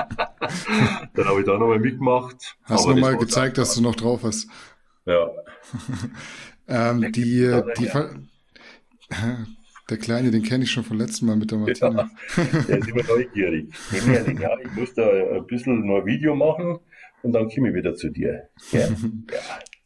dann habe ich da nochmal mitgemacht. Hast du nochmal gezeigt, dass du noch drauf hast. Ja. <laughs> ähm, die, die, <laughs> der Kleine, den kenne ich schon vom letzten Mal mit der Martina. Ja, <laughs> der ist immer neugierig. Ja, ich muss da ein bisschen ein Video machen und dann komme ich wieder zu dir. Ja. <laughs> ja.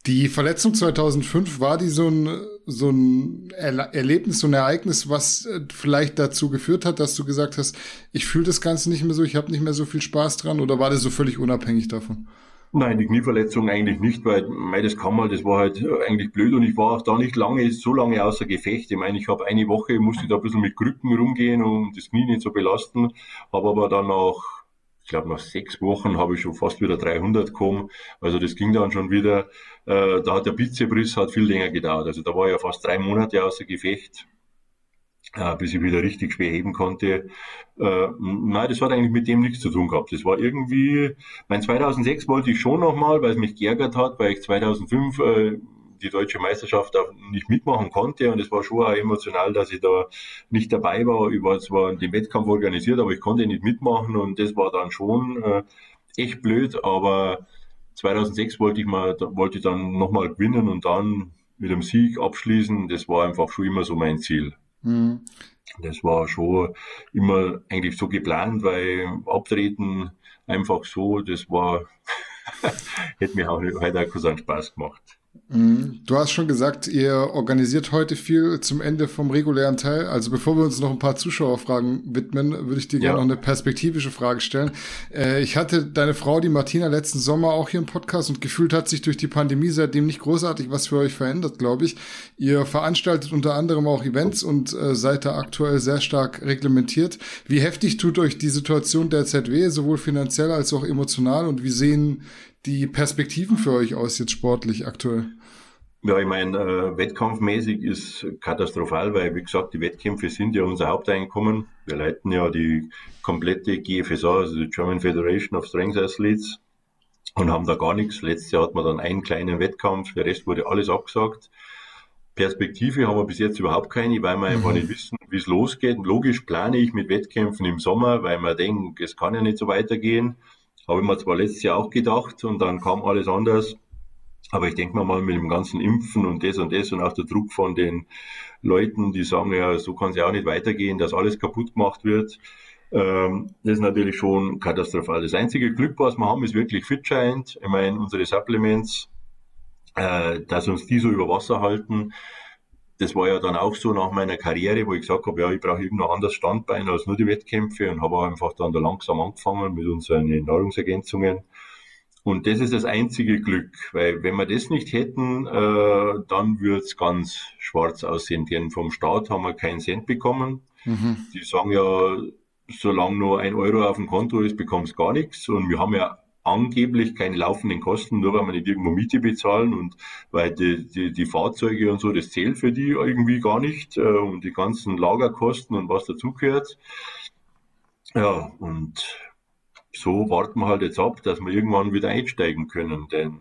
Die Verletzung 2005, war die so ein, so ein Erlebnis, so ein Ereignis, was äh, vielleicht dazu geführt hat, dass du gesagt hast, ich fühle das Ganze nicht mehr so, ich habe nicht mehr so viel Spaß dran oder war das so völlig unabhängig davon? Nein, die Knieverletzung eigentlich nicht, weil mei, das kann man, das war halt eigentlich blöd und ich war auch da nicht lange, so lange außer Gefecht. Ich meine, ich habe eine Woche, musste da ein bisschen mit Krücken rumgehen, um das Knie nicht zu belasten, habe aber dann auch ich glaube, nach sechs Wochen habe ich schon fast wieder 300 gekommen. Also das ging dann schon wieder. Äh, da hat der Bizebriss hat viel länger gedauert. Also da war ja fast drei Monate außer Gefecht, äh, bis ich wieder richtig schwer heben konnte. Äh, nein, das hat eigentlich mit dem nichts zu tun gehabt. Das war irgendwie, mein 2006 wollte ich schon nochmal, weil es mich geärgert hat, weil ich 2005 äh, die deutsche Meisterschaft auch nicht mitmachen konnte. Und es war schon auch emotional, dass ich da nicht dabei war. Ich war zwar den Wettkampf organisiert, aber ich konnte nicht mitmachen und das war dann schon äh, echt blöd. Aber 2006 wollte ich mal, wollte ich dann nochmal gewinnen und dann mit dem Sieg abschließen. Das war einfach schon immer so mein Ziel. Mhm. Das war schon immer eigentlich so geplant, weil Abtreten einfach so, das war, <laughs> hätte mir auch heute auch keinen Spaß gemacht. Mhm. Du hast schon gesagt, ihr organisiert heute viel zum Ende vom regulären Teil. Also bevor wir uns noch ein paar Zuschauerfragen widmen, würde ich dir ja. gerne noch eine perspektivische Frage stellen. Äh, ich hatte deine Frau, die Martina, letzten Sommer auch hier im Podcast und gefühlt hat sich durch die Pandemie seitdem nicht großartig was für euch verändert, glaube ich. Ihr veranstaltet unter anderem auch Events und äh, seid da aktuell sehr stark reglementiert. Wie heftig tut euch die Situation derzeit weh, sowohl finanziell als auch emotional und wie sehen die Perspektiven für euch aus jetzt sportlich aktuell? Ja, ich meine, äh, wettkampfmäßig ist katastrophal, weil, wie gesagt, die Wettkämpfe sind ja unser Haupteinkommen. Wir leiten ja die komplette GFSA, also die German Federation of Strength Athletes, und haben da gar nichts. Letztes Jahr hat man dann einen kleinen Wettkampf, der Rest wurde alles abgesagt. Perspektive haben wir bis jetzt überhaupt keine, weil wir einfach mhm. nicht wissen, wie es losgeht. Logisch plane ich mit Wettkämpfen im Sommer, weil man denkt, es kann ja nicht so weitergehen. Habe ich mir zwar letztes Jahr auch gedacht und dann kam alles anders. Aber ich denke mir mal mit dem ganzen Impfen und das und das und auch der Druck von den Leuten, die sagen, ja, so kann es ja auch nicht weitergehen, dass alles kaputt gemacht wird. Ähm, das ist natürlich schon katastrophal. Das einzige Glück, was wir haben, ist wirklich FitGiant. Ich meine, unsere Supplements, äh, dass uns die so über Wasser halten. Das war ja dann auch so nach meiner Karriere, wo ich gesagt habe, ja, ich brauche irgendein anderes Standbein als nur die Wettkämpfe und habe einfach dann da langsam angefangen mit unseren Nahrungsergänzungen. Und das ist das einzige Glück, weil wenn wir das nicht hätten, äh, dann würde es ganz schwarz aussehen. Denn vom Staat haben wir keinen Cent bekommen. Mhm. Die sagen ja, solange nur ein Euro auf dem Konto ist, bekommst gar nichts. Und wir haben ja angeblich keine laufenden Kosten, nur weil wir nicht irgendwo Miete bezahlen und weil die, die, die Fahrzeuge und so, das zählt für die irgendwie gar nicht äh, und die ganzen Lagerkosten und was dazugehört. Ja, und so warten wir halt jetzt ab, dass wir irgendwann wieder einsteigen können, denn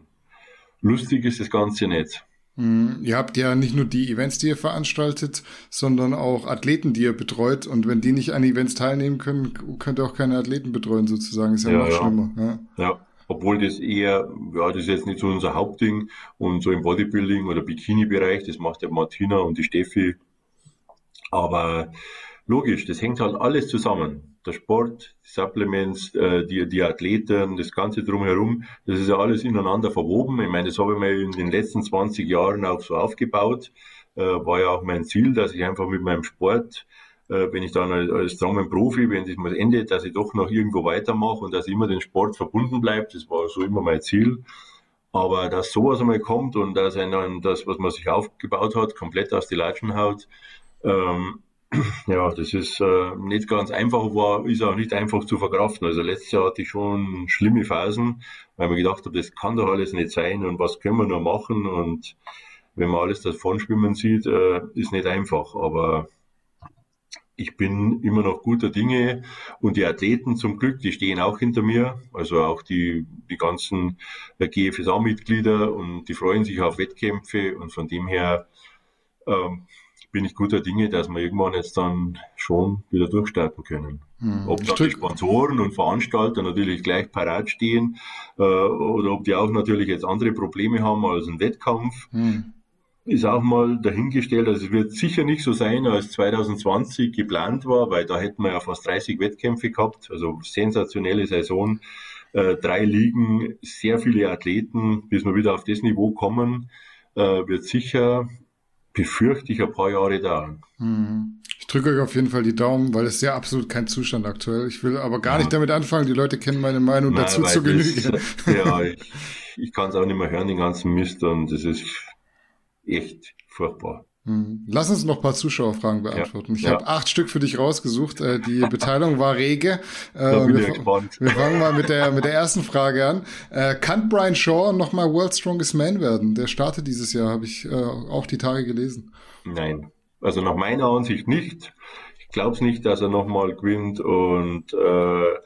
lustig ist das Ganze nicht. Mhm. Ihr habt ja nicht nur die Events, die ihr veranstaltet, sondern auch Athleten, die ihr betreut. Und wenn die nicht an Events teilnehmen können, könnt ihr auch keine Athleten betreuen, sozusagen. Ist ja, ja noch ja. schlimmer. Ja. ja. Obwohl das eher, ja, das ist jetzt nicht so unser Hauptding. Und so im Bodybuilding oder Bikini-Bereich, das macht ja Martina und die Steffi. Aber logisch, das hängt halt alles zusammen der Sport, die Supplements, äh, die, die Athleten, das Ganze drumherum, das ist ja alles ineinander verwoben. Ich meine, das habe ich mir in den letzten 20 Jahren auch so aufgebaut. Äh, war ja auch mein Ziel, dass ich einfach mit meinem Sport, äh, wenn ich dann als, Strongman-Profi, wenn das mal endet, dass ich doch noch irgendwo weitermache und dass immer den Sport verbunden bleibt. Das war so immer mein Ziel. Aber dass sowas einmal kommt und dass einem das, was man sich aufgebaut hat, komplett aus die Latschen haut, ähm, ja, das ist äh, nicht ganz einfach, war, ist auch nicht einfach zu verkraften. Also letztes Jahr hatte ich schon schlimme Phasen, weil man gedacht habe, das kann doch alles nicht sein und was können wir nur machen und wenn man alles davon schwimmen sieht, äh, ist nicht einfach. Aber ich bin immer noch guter Dinge und die Athleten zum Glück, die stehen auch hinter mir, also auch die, die ganzen GFSA-Mitglieder und die freuen sich auf Wettkämpfe und von dem her ähm, bin ich guter Dinge, dass wir irgendwann jetzt dann schon wieder durchstarten können. Hm. Ob da die Sponsoren und Veranstalter natürlich gleich parat stehen äh, oder ob die auch natürlich jetzt andere Probleme haben als ein Wettkampf. Hm ist auch mal dahingestellt. Also es wird sicher nicht so sein, als 2020 geplant war, weil da hätten wir ja fast 30 Wettkämpfe gehabt. Also sensationelle Saison, äh, drei Ligen, sehr viele Athleten, bis wir wieder auf das Niveau kommen, äh, wird sicher, befürchte ich, ein paar Jahre dauern. Hm. Ich drücke euch auf jeden Fall die Daumen, weil es ist ja absolut kein Zustand aktuell. Ich will aber gar ja. nicht damit anfangen. Die Leute kennen meine Meinung Nein, dazu zu genügen. <laughs> Ja, <laughs> ich, ich kann es auch nicht mehr hören, den ganzen Mist. Und das ist echt furchtbar. Hm. Lass uns noch ein paar Zuschauerfragen beantworten. Ja, ich ja. habe acht Stück für dich rausgesucht. Äh, die Beteiligung war rege. Äh, wir, wir, fangen mal mit der, mit der ersten Frage an. Äh, kann Brian Shaw nochmal World Strongest Man werden? Der startet dieses Jahr, habe ich auch die Tage gelesen. Nein, also nach meiner Ansicht nicht. Ich glaube es nicht, dass er nochmal gewinnt und äh,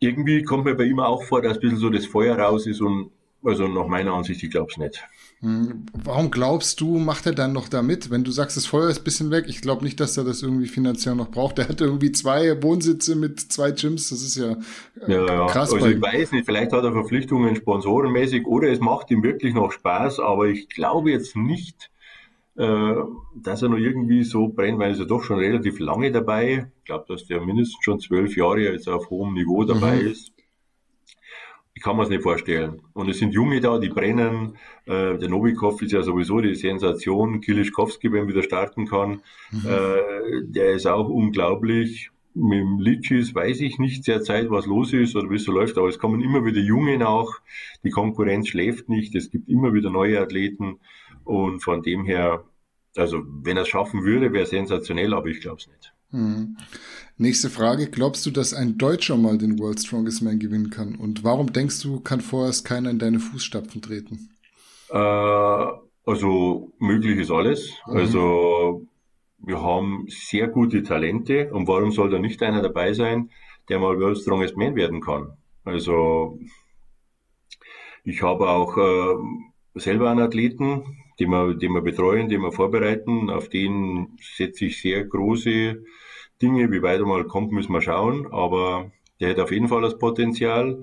irgendwie kommt mir bei ihm auch vor, dass ein bisschen so das Feuer raus ist und also nach meiner Ansicht, ich glaube es nicht. Hm, warum glaubst du, macht er dann noch damit? Wenn du sagst, das Feuer ist ein bisschen weg, ich glaube nicht, dass er das irgendwie finanziell noch braucht. Der hat irgendwie zwei Wohnsitze mit zwei Gyms, das ist ja, äh, ja, ja. krass. Also ich weiß nicht, vielleicht hat er Verpflichtungen sponsorenmäßig oder es macht ihm wirklich noch Spaß, aber ich glaube jetzt nicht, äh, dass er noch irgendwie so brennt, weil er ist ja doch schon relativ lange dabei. Ich glaube, dass der mindestens schon zwölf Jahre jetzt auf hohem Niveau dabei mhm. ist. Ich kann mir das nicht vorstellen. Und es sind Junge da, die brennen. Äh, der Novikov ist ja sowieso die Sensation. Kilischkowski, wenn er wieder starten kann, mhm. äh, der ist auch unglaublich. Mit dem Litschis weiß ich nicht sehr Zeit, was los ist oder wie es so läuft, aber es kommen immer wieder Junge nach. Die Konkurrenz schläft nicht. Es gibt immer wieder neue Athleten. Und von dem her, also wenn er es schaffen würde, wäre sensationell, aber ich glaube es nicht. Mhm. Nächste Frage. Glaubst du, dass ein Deutscher mal den World Strongest Man gewinnen kann? Und warum denkst du, kann vorerst keiner in deine Fußstapfen treten? Äh, also möglich ist alles. Mhm. Also wir haben sehr gute Talente und warum soll da nicht einer dabei sein, der mal World Strongest Man werden kann? Also ich habe auch äh, selber einen Athleten, den wir, den wir betreuen, den wir vorbereiten. Auf den setze ich sehr große Dinge. Wie weit er mal kommt, müssen wir schauen. Aber der hat auf jeden Fall das Potenzial.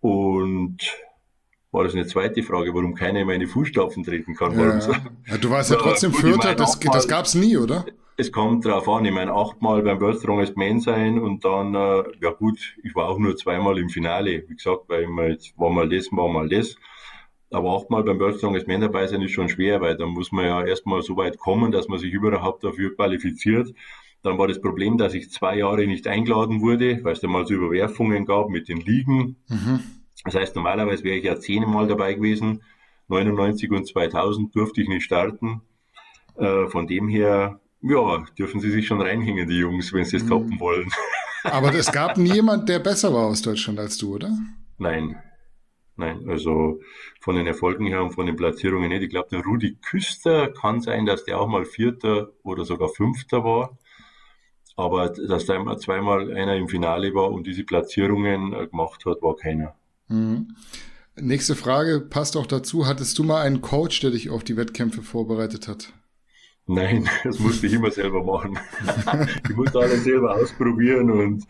Und war das eine zweite Frage, warum keiner in meine Fußstapfen treten kann. Ja, ja, du warst ja, trotzdem Vierter, das, das gab es nie, oder? Es kommt drauf an, ich meine, achtmal beim World Strongest Man sein und dann, äh, ja gut, ich war auch nur zweimal im Finale. Wie gesagt, weil immer jetzt war mal das, war mal das. Aber achtmal beim World Strongest Man dabei sein ist schon schwer, weil da muss man ja erstmal so weit kommen, dass man sich überhaupt dafür qualifiziert. Dann war das Problem, dass ich zwei Jahre nicht eingeladen wurde, weil es da mal so Überwerfungen gab mit den Ligen. Mhm. Das heißt, normalerweise wäre ich ja zehnmal dabei gewesen. 99 und 2000 durfte ich nicht starten. Äh, von dem her, ja, dürfen sie sich schon reinhängen, die Jungs, wenn sie es toppen mhm. wollen. <laughs> Aber es gab niemand, der besser war aus Deutschland als du, oder? Nein. Nein, also von den Erfolgen her und von den Platzierungen nicht. Ich glaube, der Rudi Küster kann sein, dass der auch mal Vierter oder sogar Fünfter war. Aber dass da zweimal einer im Finale war und diese Platzierungen äh, gemacht hat, war keiner. Mhm. Nächste Frage passt auch dazu. Hattest du mal einen Coach, der dich auf die Wettkämpfe vorbereitet hat? Nein, <laughs> das musste ich immer selber machen. <laughs> ich musste alles selber ausprobieren und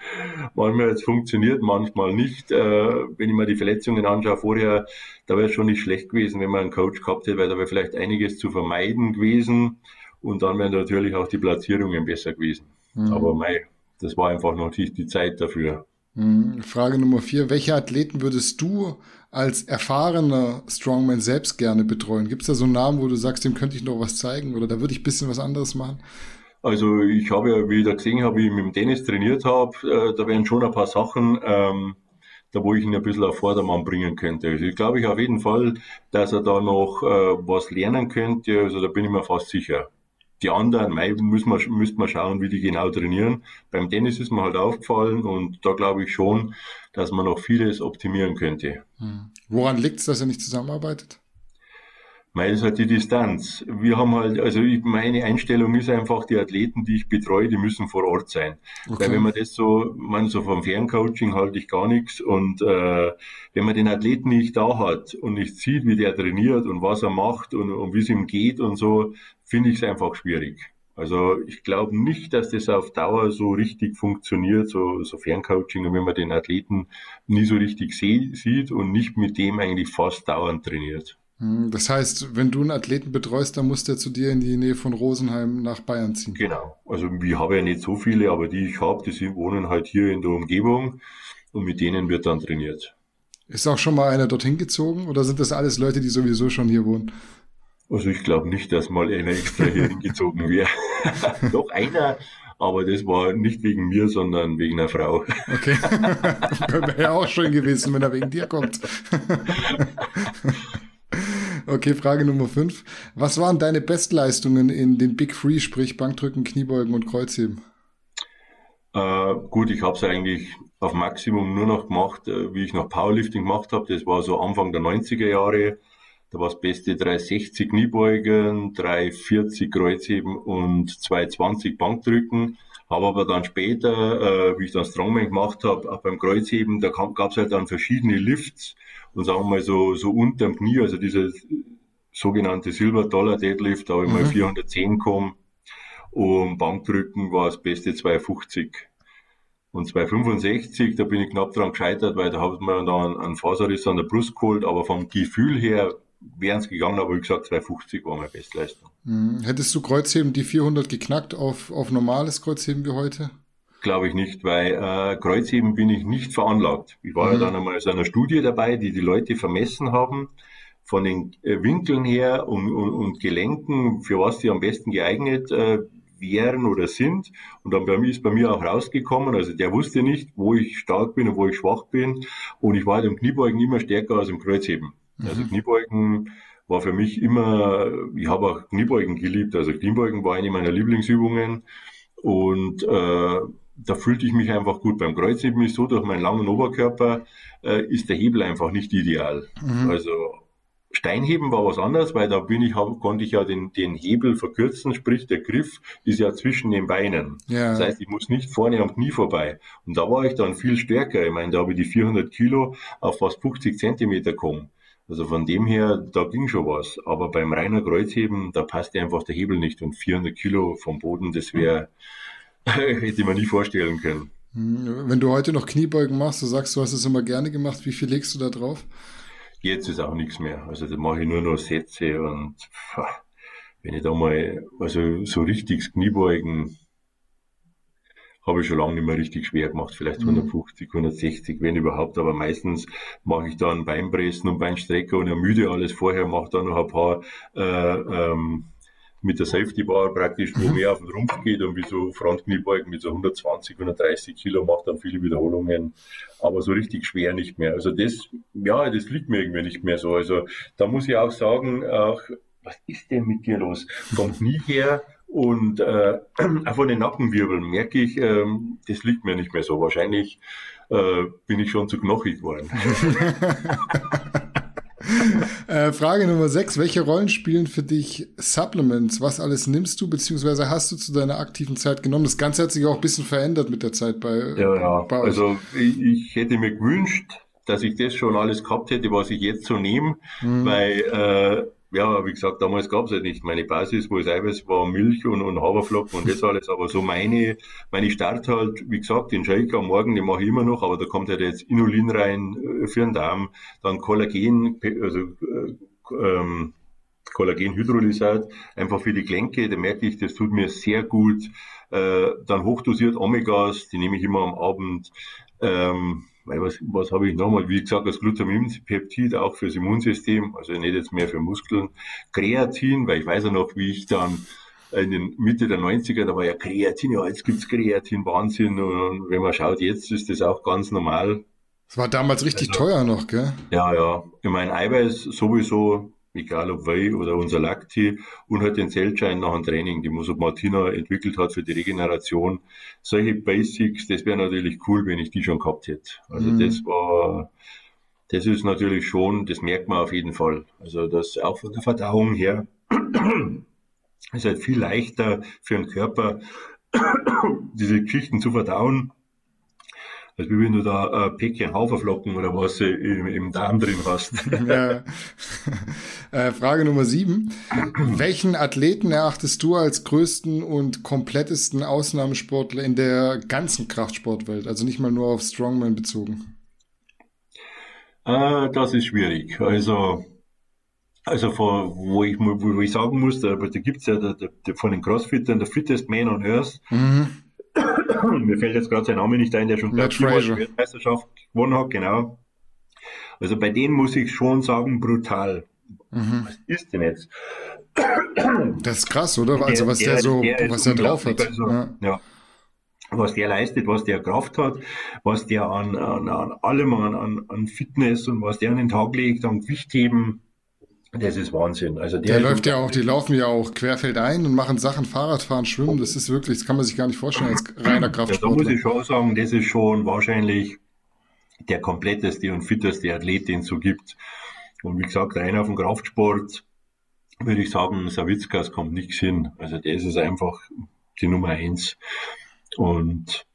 manchmal es funktioniert, manchmal nicht. Äh, wenn ich mir die Verletzungen anschaue vorher, da wäre es schon nicht schlecht gewesen, wenn man einen Coach gehabt hätte, weil da wäre vielleicht einiges zu vermeiden gewesen und dann wären natürlich auch die Platzierungen besser gewesen. Mhm. Aber mei, das war einfach noch nicht die Zeit dafür. Mhm. Frage Nummer vier. Welche Athleten würdest du als erfahrener Strongman selbst gerne betreuen? Gibt es da so einen Namen, wo du sagst, dem könnte ich noch was zeigen oder da würde ich ein bisschen was anderes machen? Also ich habe ja, wie ich da gesehen habe, wie ich mit dem Tennis trainiert habe, äh, da wären schon ein paar Sachen, ähm, da wo ich ihn ein bisschen auf Vordermann bringen könnte. Also ich glaube ich auf jeden Fall, dass er da noch äh, was lernen könnte. Also da bin ich mir fast sicher die anderen, mei, müssen wir, müsste man schauen, wie die genau trainieren. Beim Tennis ist mir halt aufgefallen und da glaube ich schon, dass man noch vieles optimieren könnte. Hm. Woran liegt es, dass er nicht zusammenarbeitet? Weil es halt die Distanz. Wir haben halt, also meine Einstellung ist einfach, die Athleten, die ich betreue, die müssen vor Ort sein. Okay. Weil wenn man das so, man so vom Ferncoaching halte ich gar nichts und äh, wenn man den Athleten nicht da hat und nicht sieht, wie der trainiert und was er macht und, und wie es ihm geht und so, finde ich es einfach schwierig. Also ich glaube nicht, dass das auf Dauer so richtig funktioniert, so, so Ferncoaching, und wenn man den Athleten nie so richtig sieht und nicht mit dem eigentlich fast dauernd trainiert. Hm, das heißt, wenn du einen Athleten betreust, dann muss der zu dir in die Nähe von Rosenheim nach Bayern ziehen. Genau. Also ich habe ja nicht so viele, aber die ich habe, die wohnen halt hier in der Umgebung und mit denen wird dann trainiert. Ist auch schon mal einer dorthin gezogen oder sind das alles Leute, die sowieso schon hier wohnen? Also ich glaube nicht, dass mal einer extra hier hingezogen <laughs> wäre. <laughs> Doch einer, aber das war nicht wegen mir, sondern wegen einer Frau. Okay. <laughs> Wäre ja auch schön gewesen, wenn er wegen dir kommt. Okay, Frage Nummer 5. Was waren deine Bestleistungen in den Big Three, sprich Bankdrücken, Kniebeugen und Kreuzheben? Äh, gut, ich habe es eigentlich auf Maximum nur noch gemacht, äh, wie ich noch Powerlifting gemacht habe. Das war so Anfang der 90er Jahre. Da war das Beste 360 Kniebeugen, 340 Kreuzheben und 220 Bankdrücken. Habe aber dann später, äh, wie ich dann Strongman gemacht habe, auch beim Kreuzheben, da gab es halt dann verschiedene Lifts und sagen wir mal so, so unterm Knie, also dieses sogenannte Silver Dollar Deadlift, da habe ich mhm. mal 410 gekommen und Bankdrücken war das beste 250. Und 265, da bin ich knapp dran gescheitert, weil da hat man dann einen Faserriss an der Brust geholt, aber vom Gefühl her wären es gegangen, aber wie gesagt, 250 war meine Bestleistung. Mhm. Hättest du Kreuzheben die 400 geknackt auf, auf normales Kreuzheben wie heute? Glaube ich nicht, weil äh, Kreuzheben bin ich nicht veranlagt. Ich war mhm. ja dann einmal in einer Studie dabei, die die Leute vermessen haben von den äh, Winkeln her und, und, und, Gelenken, für was die am besten geeignet äh, wären oder sind. Und dann bei mir ist bei mir auch rausgekommen, also der wusste nicht, wo ich stark bin und wo ich schwach bin. Und ich war halt im Kniebeugen immer stärker als im Kreuzheben. Also mhm. Also Kniebeugen war für mich immer, ich habe auch Kniebeugen geliebt. Also Kniebeugen war eine meiner Lieblingsübungen. Und äh, da fühlte ich mich einfach gut. Beim Kreuzheben ist so, durch meinen langen Oberkörper äh, ist der Hebel einfach nicht ideal. Mhm. Also Steinheben war was anderes, weil da bin ich, konnte ich ja den, den Hebel verkürzen, sprich der Griff ist ja zwischen den Beinen. Ja. Das heißt, ich muss nicht vorne am Knie vorbei. Und da war ich dann viel stärker. Ich meine, da habe ich die 400 Kilo auf fast 50 Zentimeter kommen. Also von dem her, da ging schon was. Aber beim reiner Kreuzheben, da passte einfach der Hebel nicht. Und 400 Kilo vom Boden, das wäre, <laughs> hätte man nie vorstellen können. Hm, wenn du heute noch Kniebeugen machst, du sagst, du hast es immer gerne gemacht, wie viel legst du da drauf? Jetzt ist auch nichts mehr. Also da mache ich nur noch Sätze und wenn ich da mal, also so richtig Kniebeugen, habe ich schon lange nicht mehr richtig schwer gemacht, vielleicht 150, mhm. 160, wenn überhaupt, aber meistens mache ich dann Beinpressen und Beinstrecker und ermüde alles vorher, mache dann noch ein paar äh, ähm, mit der Safety Bar praktisch, wo mhm. mehr auf den Rumpf geht und wie so Frontkniebeugen mit so 120, 130 Kilo macht dann viele Wiederholungen, aber so richtig schwer nicht mehr. Also das, ja, das liegt mir irgendwie nicht mehr so. Also da muss ich auch sagen, auch, was ist denn mit dir los? Vom Knie her und äh, <clears throat> auch von den Nackenwirbeln merke ich, äh, das liegt mir nicht mehr so. Wahrscheinlich äh, bin ich schon zu knochig geworden. <laughs> <laughs> <laughs> äh, Frage Nummer 6. Welche Rollen spielen für dich Supplements? Was alles nimmst du, beziehungsweise hast du zu deiner aktiven Zeit genommen? Das Ganze hat sich auch ein bisschen verändert mit der Zeit bei, ja, ja. bei. Also ich, ich hätte mir gewünscht, dass ich das schon alles gehabt hätte, was ich jetzt so nehme, mhm. weil äh, ja, wie gesagt, damals gab es halt nicht. Meine Basis, wo es Eiweiß war, Milch und, und Haferflocken und das alles. Aber so meine, meine Start halt, wie gesagt, den Shake am Morgen, den mache ich immer noch, aber da kommt halt jetzt Inulin rein äh, für den Darm, dann Kollagen, also äh, ähm, Kollagenhydrolysat, einfach für die Gelenke, da merke ich, das tut mir sehr gut. Äh, dann hochdosiert Omegas, die nehme ich immer am Abend. Ähm, weil was, was habe ich nochmal, wie gesagt, das Glutaminpeptid auch fürs Immunsystem, also nicht jetzt mehr für Muskeln. Kreatin, weil ich weiß ja noch, wie ich dann in den Mitte der 90er, da war ja Kreatin, ja, jetzt gibt's Kreatin, Wahnsinn. Und wenn man schaut, jetzt ist das auch ganz normal. Das war damals richtig also, teuer noch, gell? Ja, ja. Ich meine, Eiweiß sowieso egal ob Whey oder unser Lacti und halt den Zellschein nach dem Training, die Musab Martina entwickelt hat für die Regeneration. Solche Basics, das wäre natürlich cool, wenn ich die schon gehabt hätte. Also mhm. das war, das ist natürlich schon, das merkt man auf jeden Fall. Also das auch von der Verdauung her <clears throat> ist halt viel leichter für den Körper, <clears throat> diese Geschichten zu verdauen, als wenn du da ein Päckchen Haferflocken oder was im, im Darm drin hast. <laughs> Ja. äh, Frage Nummer sieben. Welchen Athleten erachtest du als größten und komplettesten Ausnahmesportler in der ganzen Kraftsportwelt? Also nicht mal nur auf Strongman bezogen. Äh, das ist schwierig. Also, also von, wo, ich, wo ich sagen muss, da, da gibt es ja der, der, von den Crossfittern der Fittest Man on Earth. Mhm. <coughs> Mir fällt jetzt gerade sein Name nicht ein, der schon die Weltmeisterschaft gewonnen hat, genau. Also bei denen muss ich schon sagen, brutal. Mhm. Was ist denn jetzt? <coughs> Das ist krass, oder? Also was der, der so, der was er drauf hat. Also, ja. ja was der leistet, was der Kraft hat, was der an, an, an allem, an, an Fitness und was der an den Tag legt, an Gewichtheben, das ist Wahnsinn. Also der, der läuft ja auch, die laufen ja auch querfeldein und machen Sachen, Fahrradfahren, Schwimmen. Das ist wirklich, das kann man sich gar nicht vorstellen als reiner Kraftsport. Ja, da muss ich schon sagen, das ist schon wahrscheinlich der kompletteste und fitteste Athlet, den es so gibt. Und wie gesagt, rein auf den Kraftsport würde ich sagen, Savitskas kommt nichts hin. Also der ist einfach die Nummer eins. Und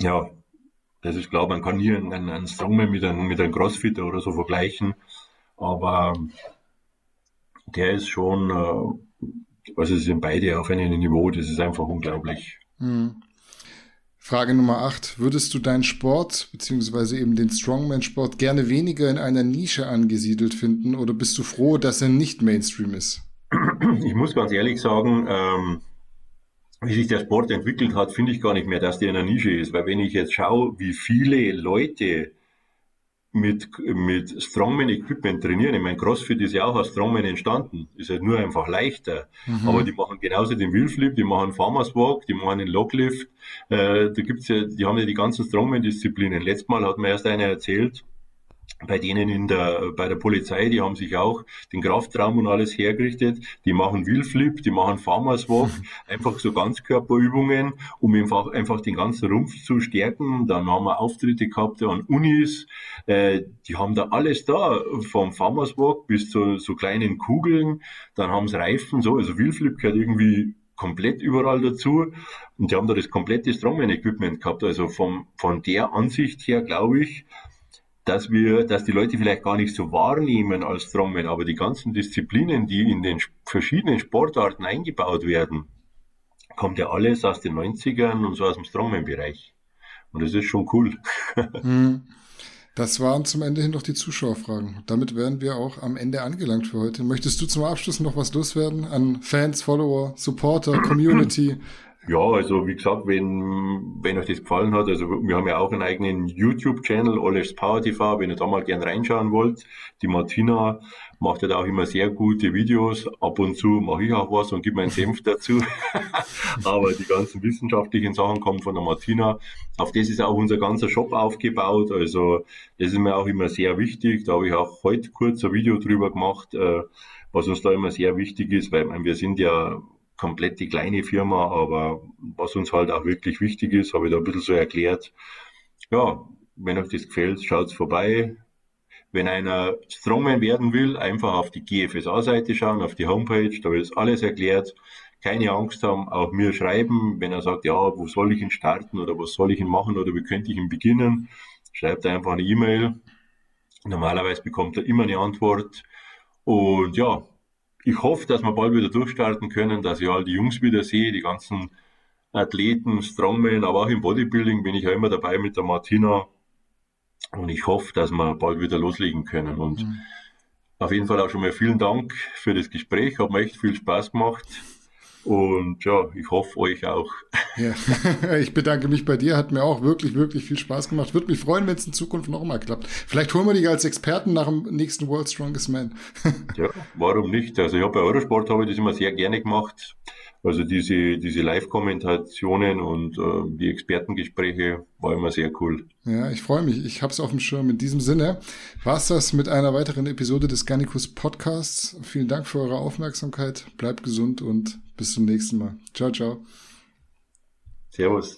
ja, das ist klar, man kann hier einen, einen Strongman mit einem, mit einem Crossfitter oder so vergleichen, aber der ist schon, äh, also sind beide auf einem Niveau, das ist einfach unglaublich. Hm. Frage Nummer 8. Würdest du deinen Sport, beziehungsweise eben den Strongman-Sport, gerne weniger in einer Nische angesiedelt finden oder bist du froh, dass er nicht Mainstream ist? Ich muss ganz ehrlich sagen, ähm, wie sich der Sport entwickelt hat, finde ich gar nicht mehr, dass der in einer Nische ist. Weil wenn ich jetzt schaue, wie viele Leute mit, mit Strongman-Equipment trainieren, ich meine, CrossFit ist ja auch aus Strongman entstanden, ist halt nur einfach leichter. Mhm. Aber die machen genauso den Wheelflip, die machen Farmers Walk, die machen den Loglift. Äh, da gibt's ja, die haben ja die ganzen Strongman-Disziplinen. Letztes Mal hat mir erst einer erzählt, bei denen in der, bei der Polizei, die haben sich auch den Kraftraum und alles hergerichtet. Die machen Wheelflip, die machen Farmers <laughs> Walk, einfach so Ganzkörperübungen, um einfach, einfach den ganzen Rumpf zu stärken. Dann haben wir Auftritte gehabt an Unis, äh, die haben da alles da, vom Farmers Walk bis zu so kleinen Kugeln. Dann haben sie Reifen, so, also Wheelflip gehört irgendwie komplett überall dazu. Und die haben da das komplette Strongman-Equipment gehabt. Also vom, von der Ansicht her, glaube ich, dass wir, dass die Leute vielleicht gar nicht so wahrnehmen als Strongman, aber die ganzen Disziplinen, die in den verschiedenen Sportarten eingebaut werden, kommt ja alles aus den 90ern und so aus dem Strongman-Bereich. Und das ist schon cool. <laughs> Hm. Das waren zum Ende hin noch die Zuschauerfragen. Damit wären wir auch am Ende angelangt für heute. Möchtest du zum Abschluss noch was loswerden an Fans, Follower, Supporter, Community? Ja, also wie gesagt, wenn, wenn euch das gefallen hat, also wir haben ja auch einen eigenen YouTube-Channel, Alles Power TV, wenn ihr da mal gern reinschauen wollt. Die Martina macht ja da auch immer sehr gute Videos. Ab und zu mache ich auch was und gebe meinen Senf <laughs> dazu. <laughs> Aber die ganzen wissenschaftlichen Sachen kommen von der Martina. Auf das ist auch unser ganzer Shop aufgebaut. Also das ist mir auch immer sehr wichtig. Da habe ich auch heute kurz ein Video drüber gemacht, äh, was uns da immer sehr wichtig ist, weil wir sind ja komplett die kleine Firma, aber was uns halt auch wirklich wichtig ist, habe ich da ein bisschen so erklärt. Ja, wenn euch das gefällt, schaut vorbei. Wenn einer Strongman werden will, einfach auf die GFSA-Seite schauen, auf die Homepage, da wird alles erklärt. Keine Angst haben, auch mir schreiben, wenn er sagt, ja, wo soll ich ihn starten oder was soll ich ihn machen oder wie könnte ich ihn beginnen, schreibt einfach eine E-Mail. Normalerweise bekommt er immer eine Antwort. Und ja, ich hoffe, dass wir bald wieder durchstarten können, dass ich all die Jungs wieder sehe, die ganzen Athleten, Strongmen, aber auch im Bodybuilding bin ich ja immer dabei mit der Martina. Und ich hoffe, dass wir bald wieder loslegen können. Und mhm. auf jeden Fall auch schon mal vielen Dank für das Gespräch. Hat mir echt viel Spaß gemacht. Und ja, ich hoffe euch auch. Ja, <laughs> ich bedanke mich bei dir. Hat mir auch wirklich, wirklich viel Spaß gemacht. Würde mich freuen, wenn es in Zukunft noch mal klappt. Vielleicht holen wir dich als Experten nach dem nächsten World Strongest Man. <laughs> ja, warum nicht? Also ich habe bei Eurosport habe ich das immer sehr gerne gemacht. Also diese, diese Live-Kommentationen und äh, die Expertengespräche war immer sehr cool. Ja, ich freue mich. Ich habe es auf dem Schirm. In diesem Sinne war es das mit einer weiteren Episode des Garnicus Podcasts. Vielen Dank für eure Aufmerksamkeit. Bleibt gesund und bis zum nächsten Mal. Ciao, ciao. Servus.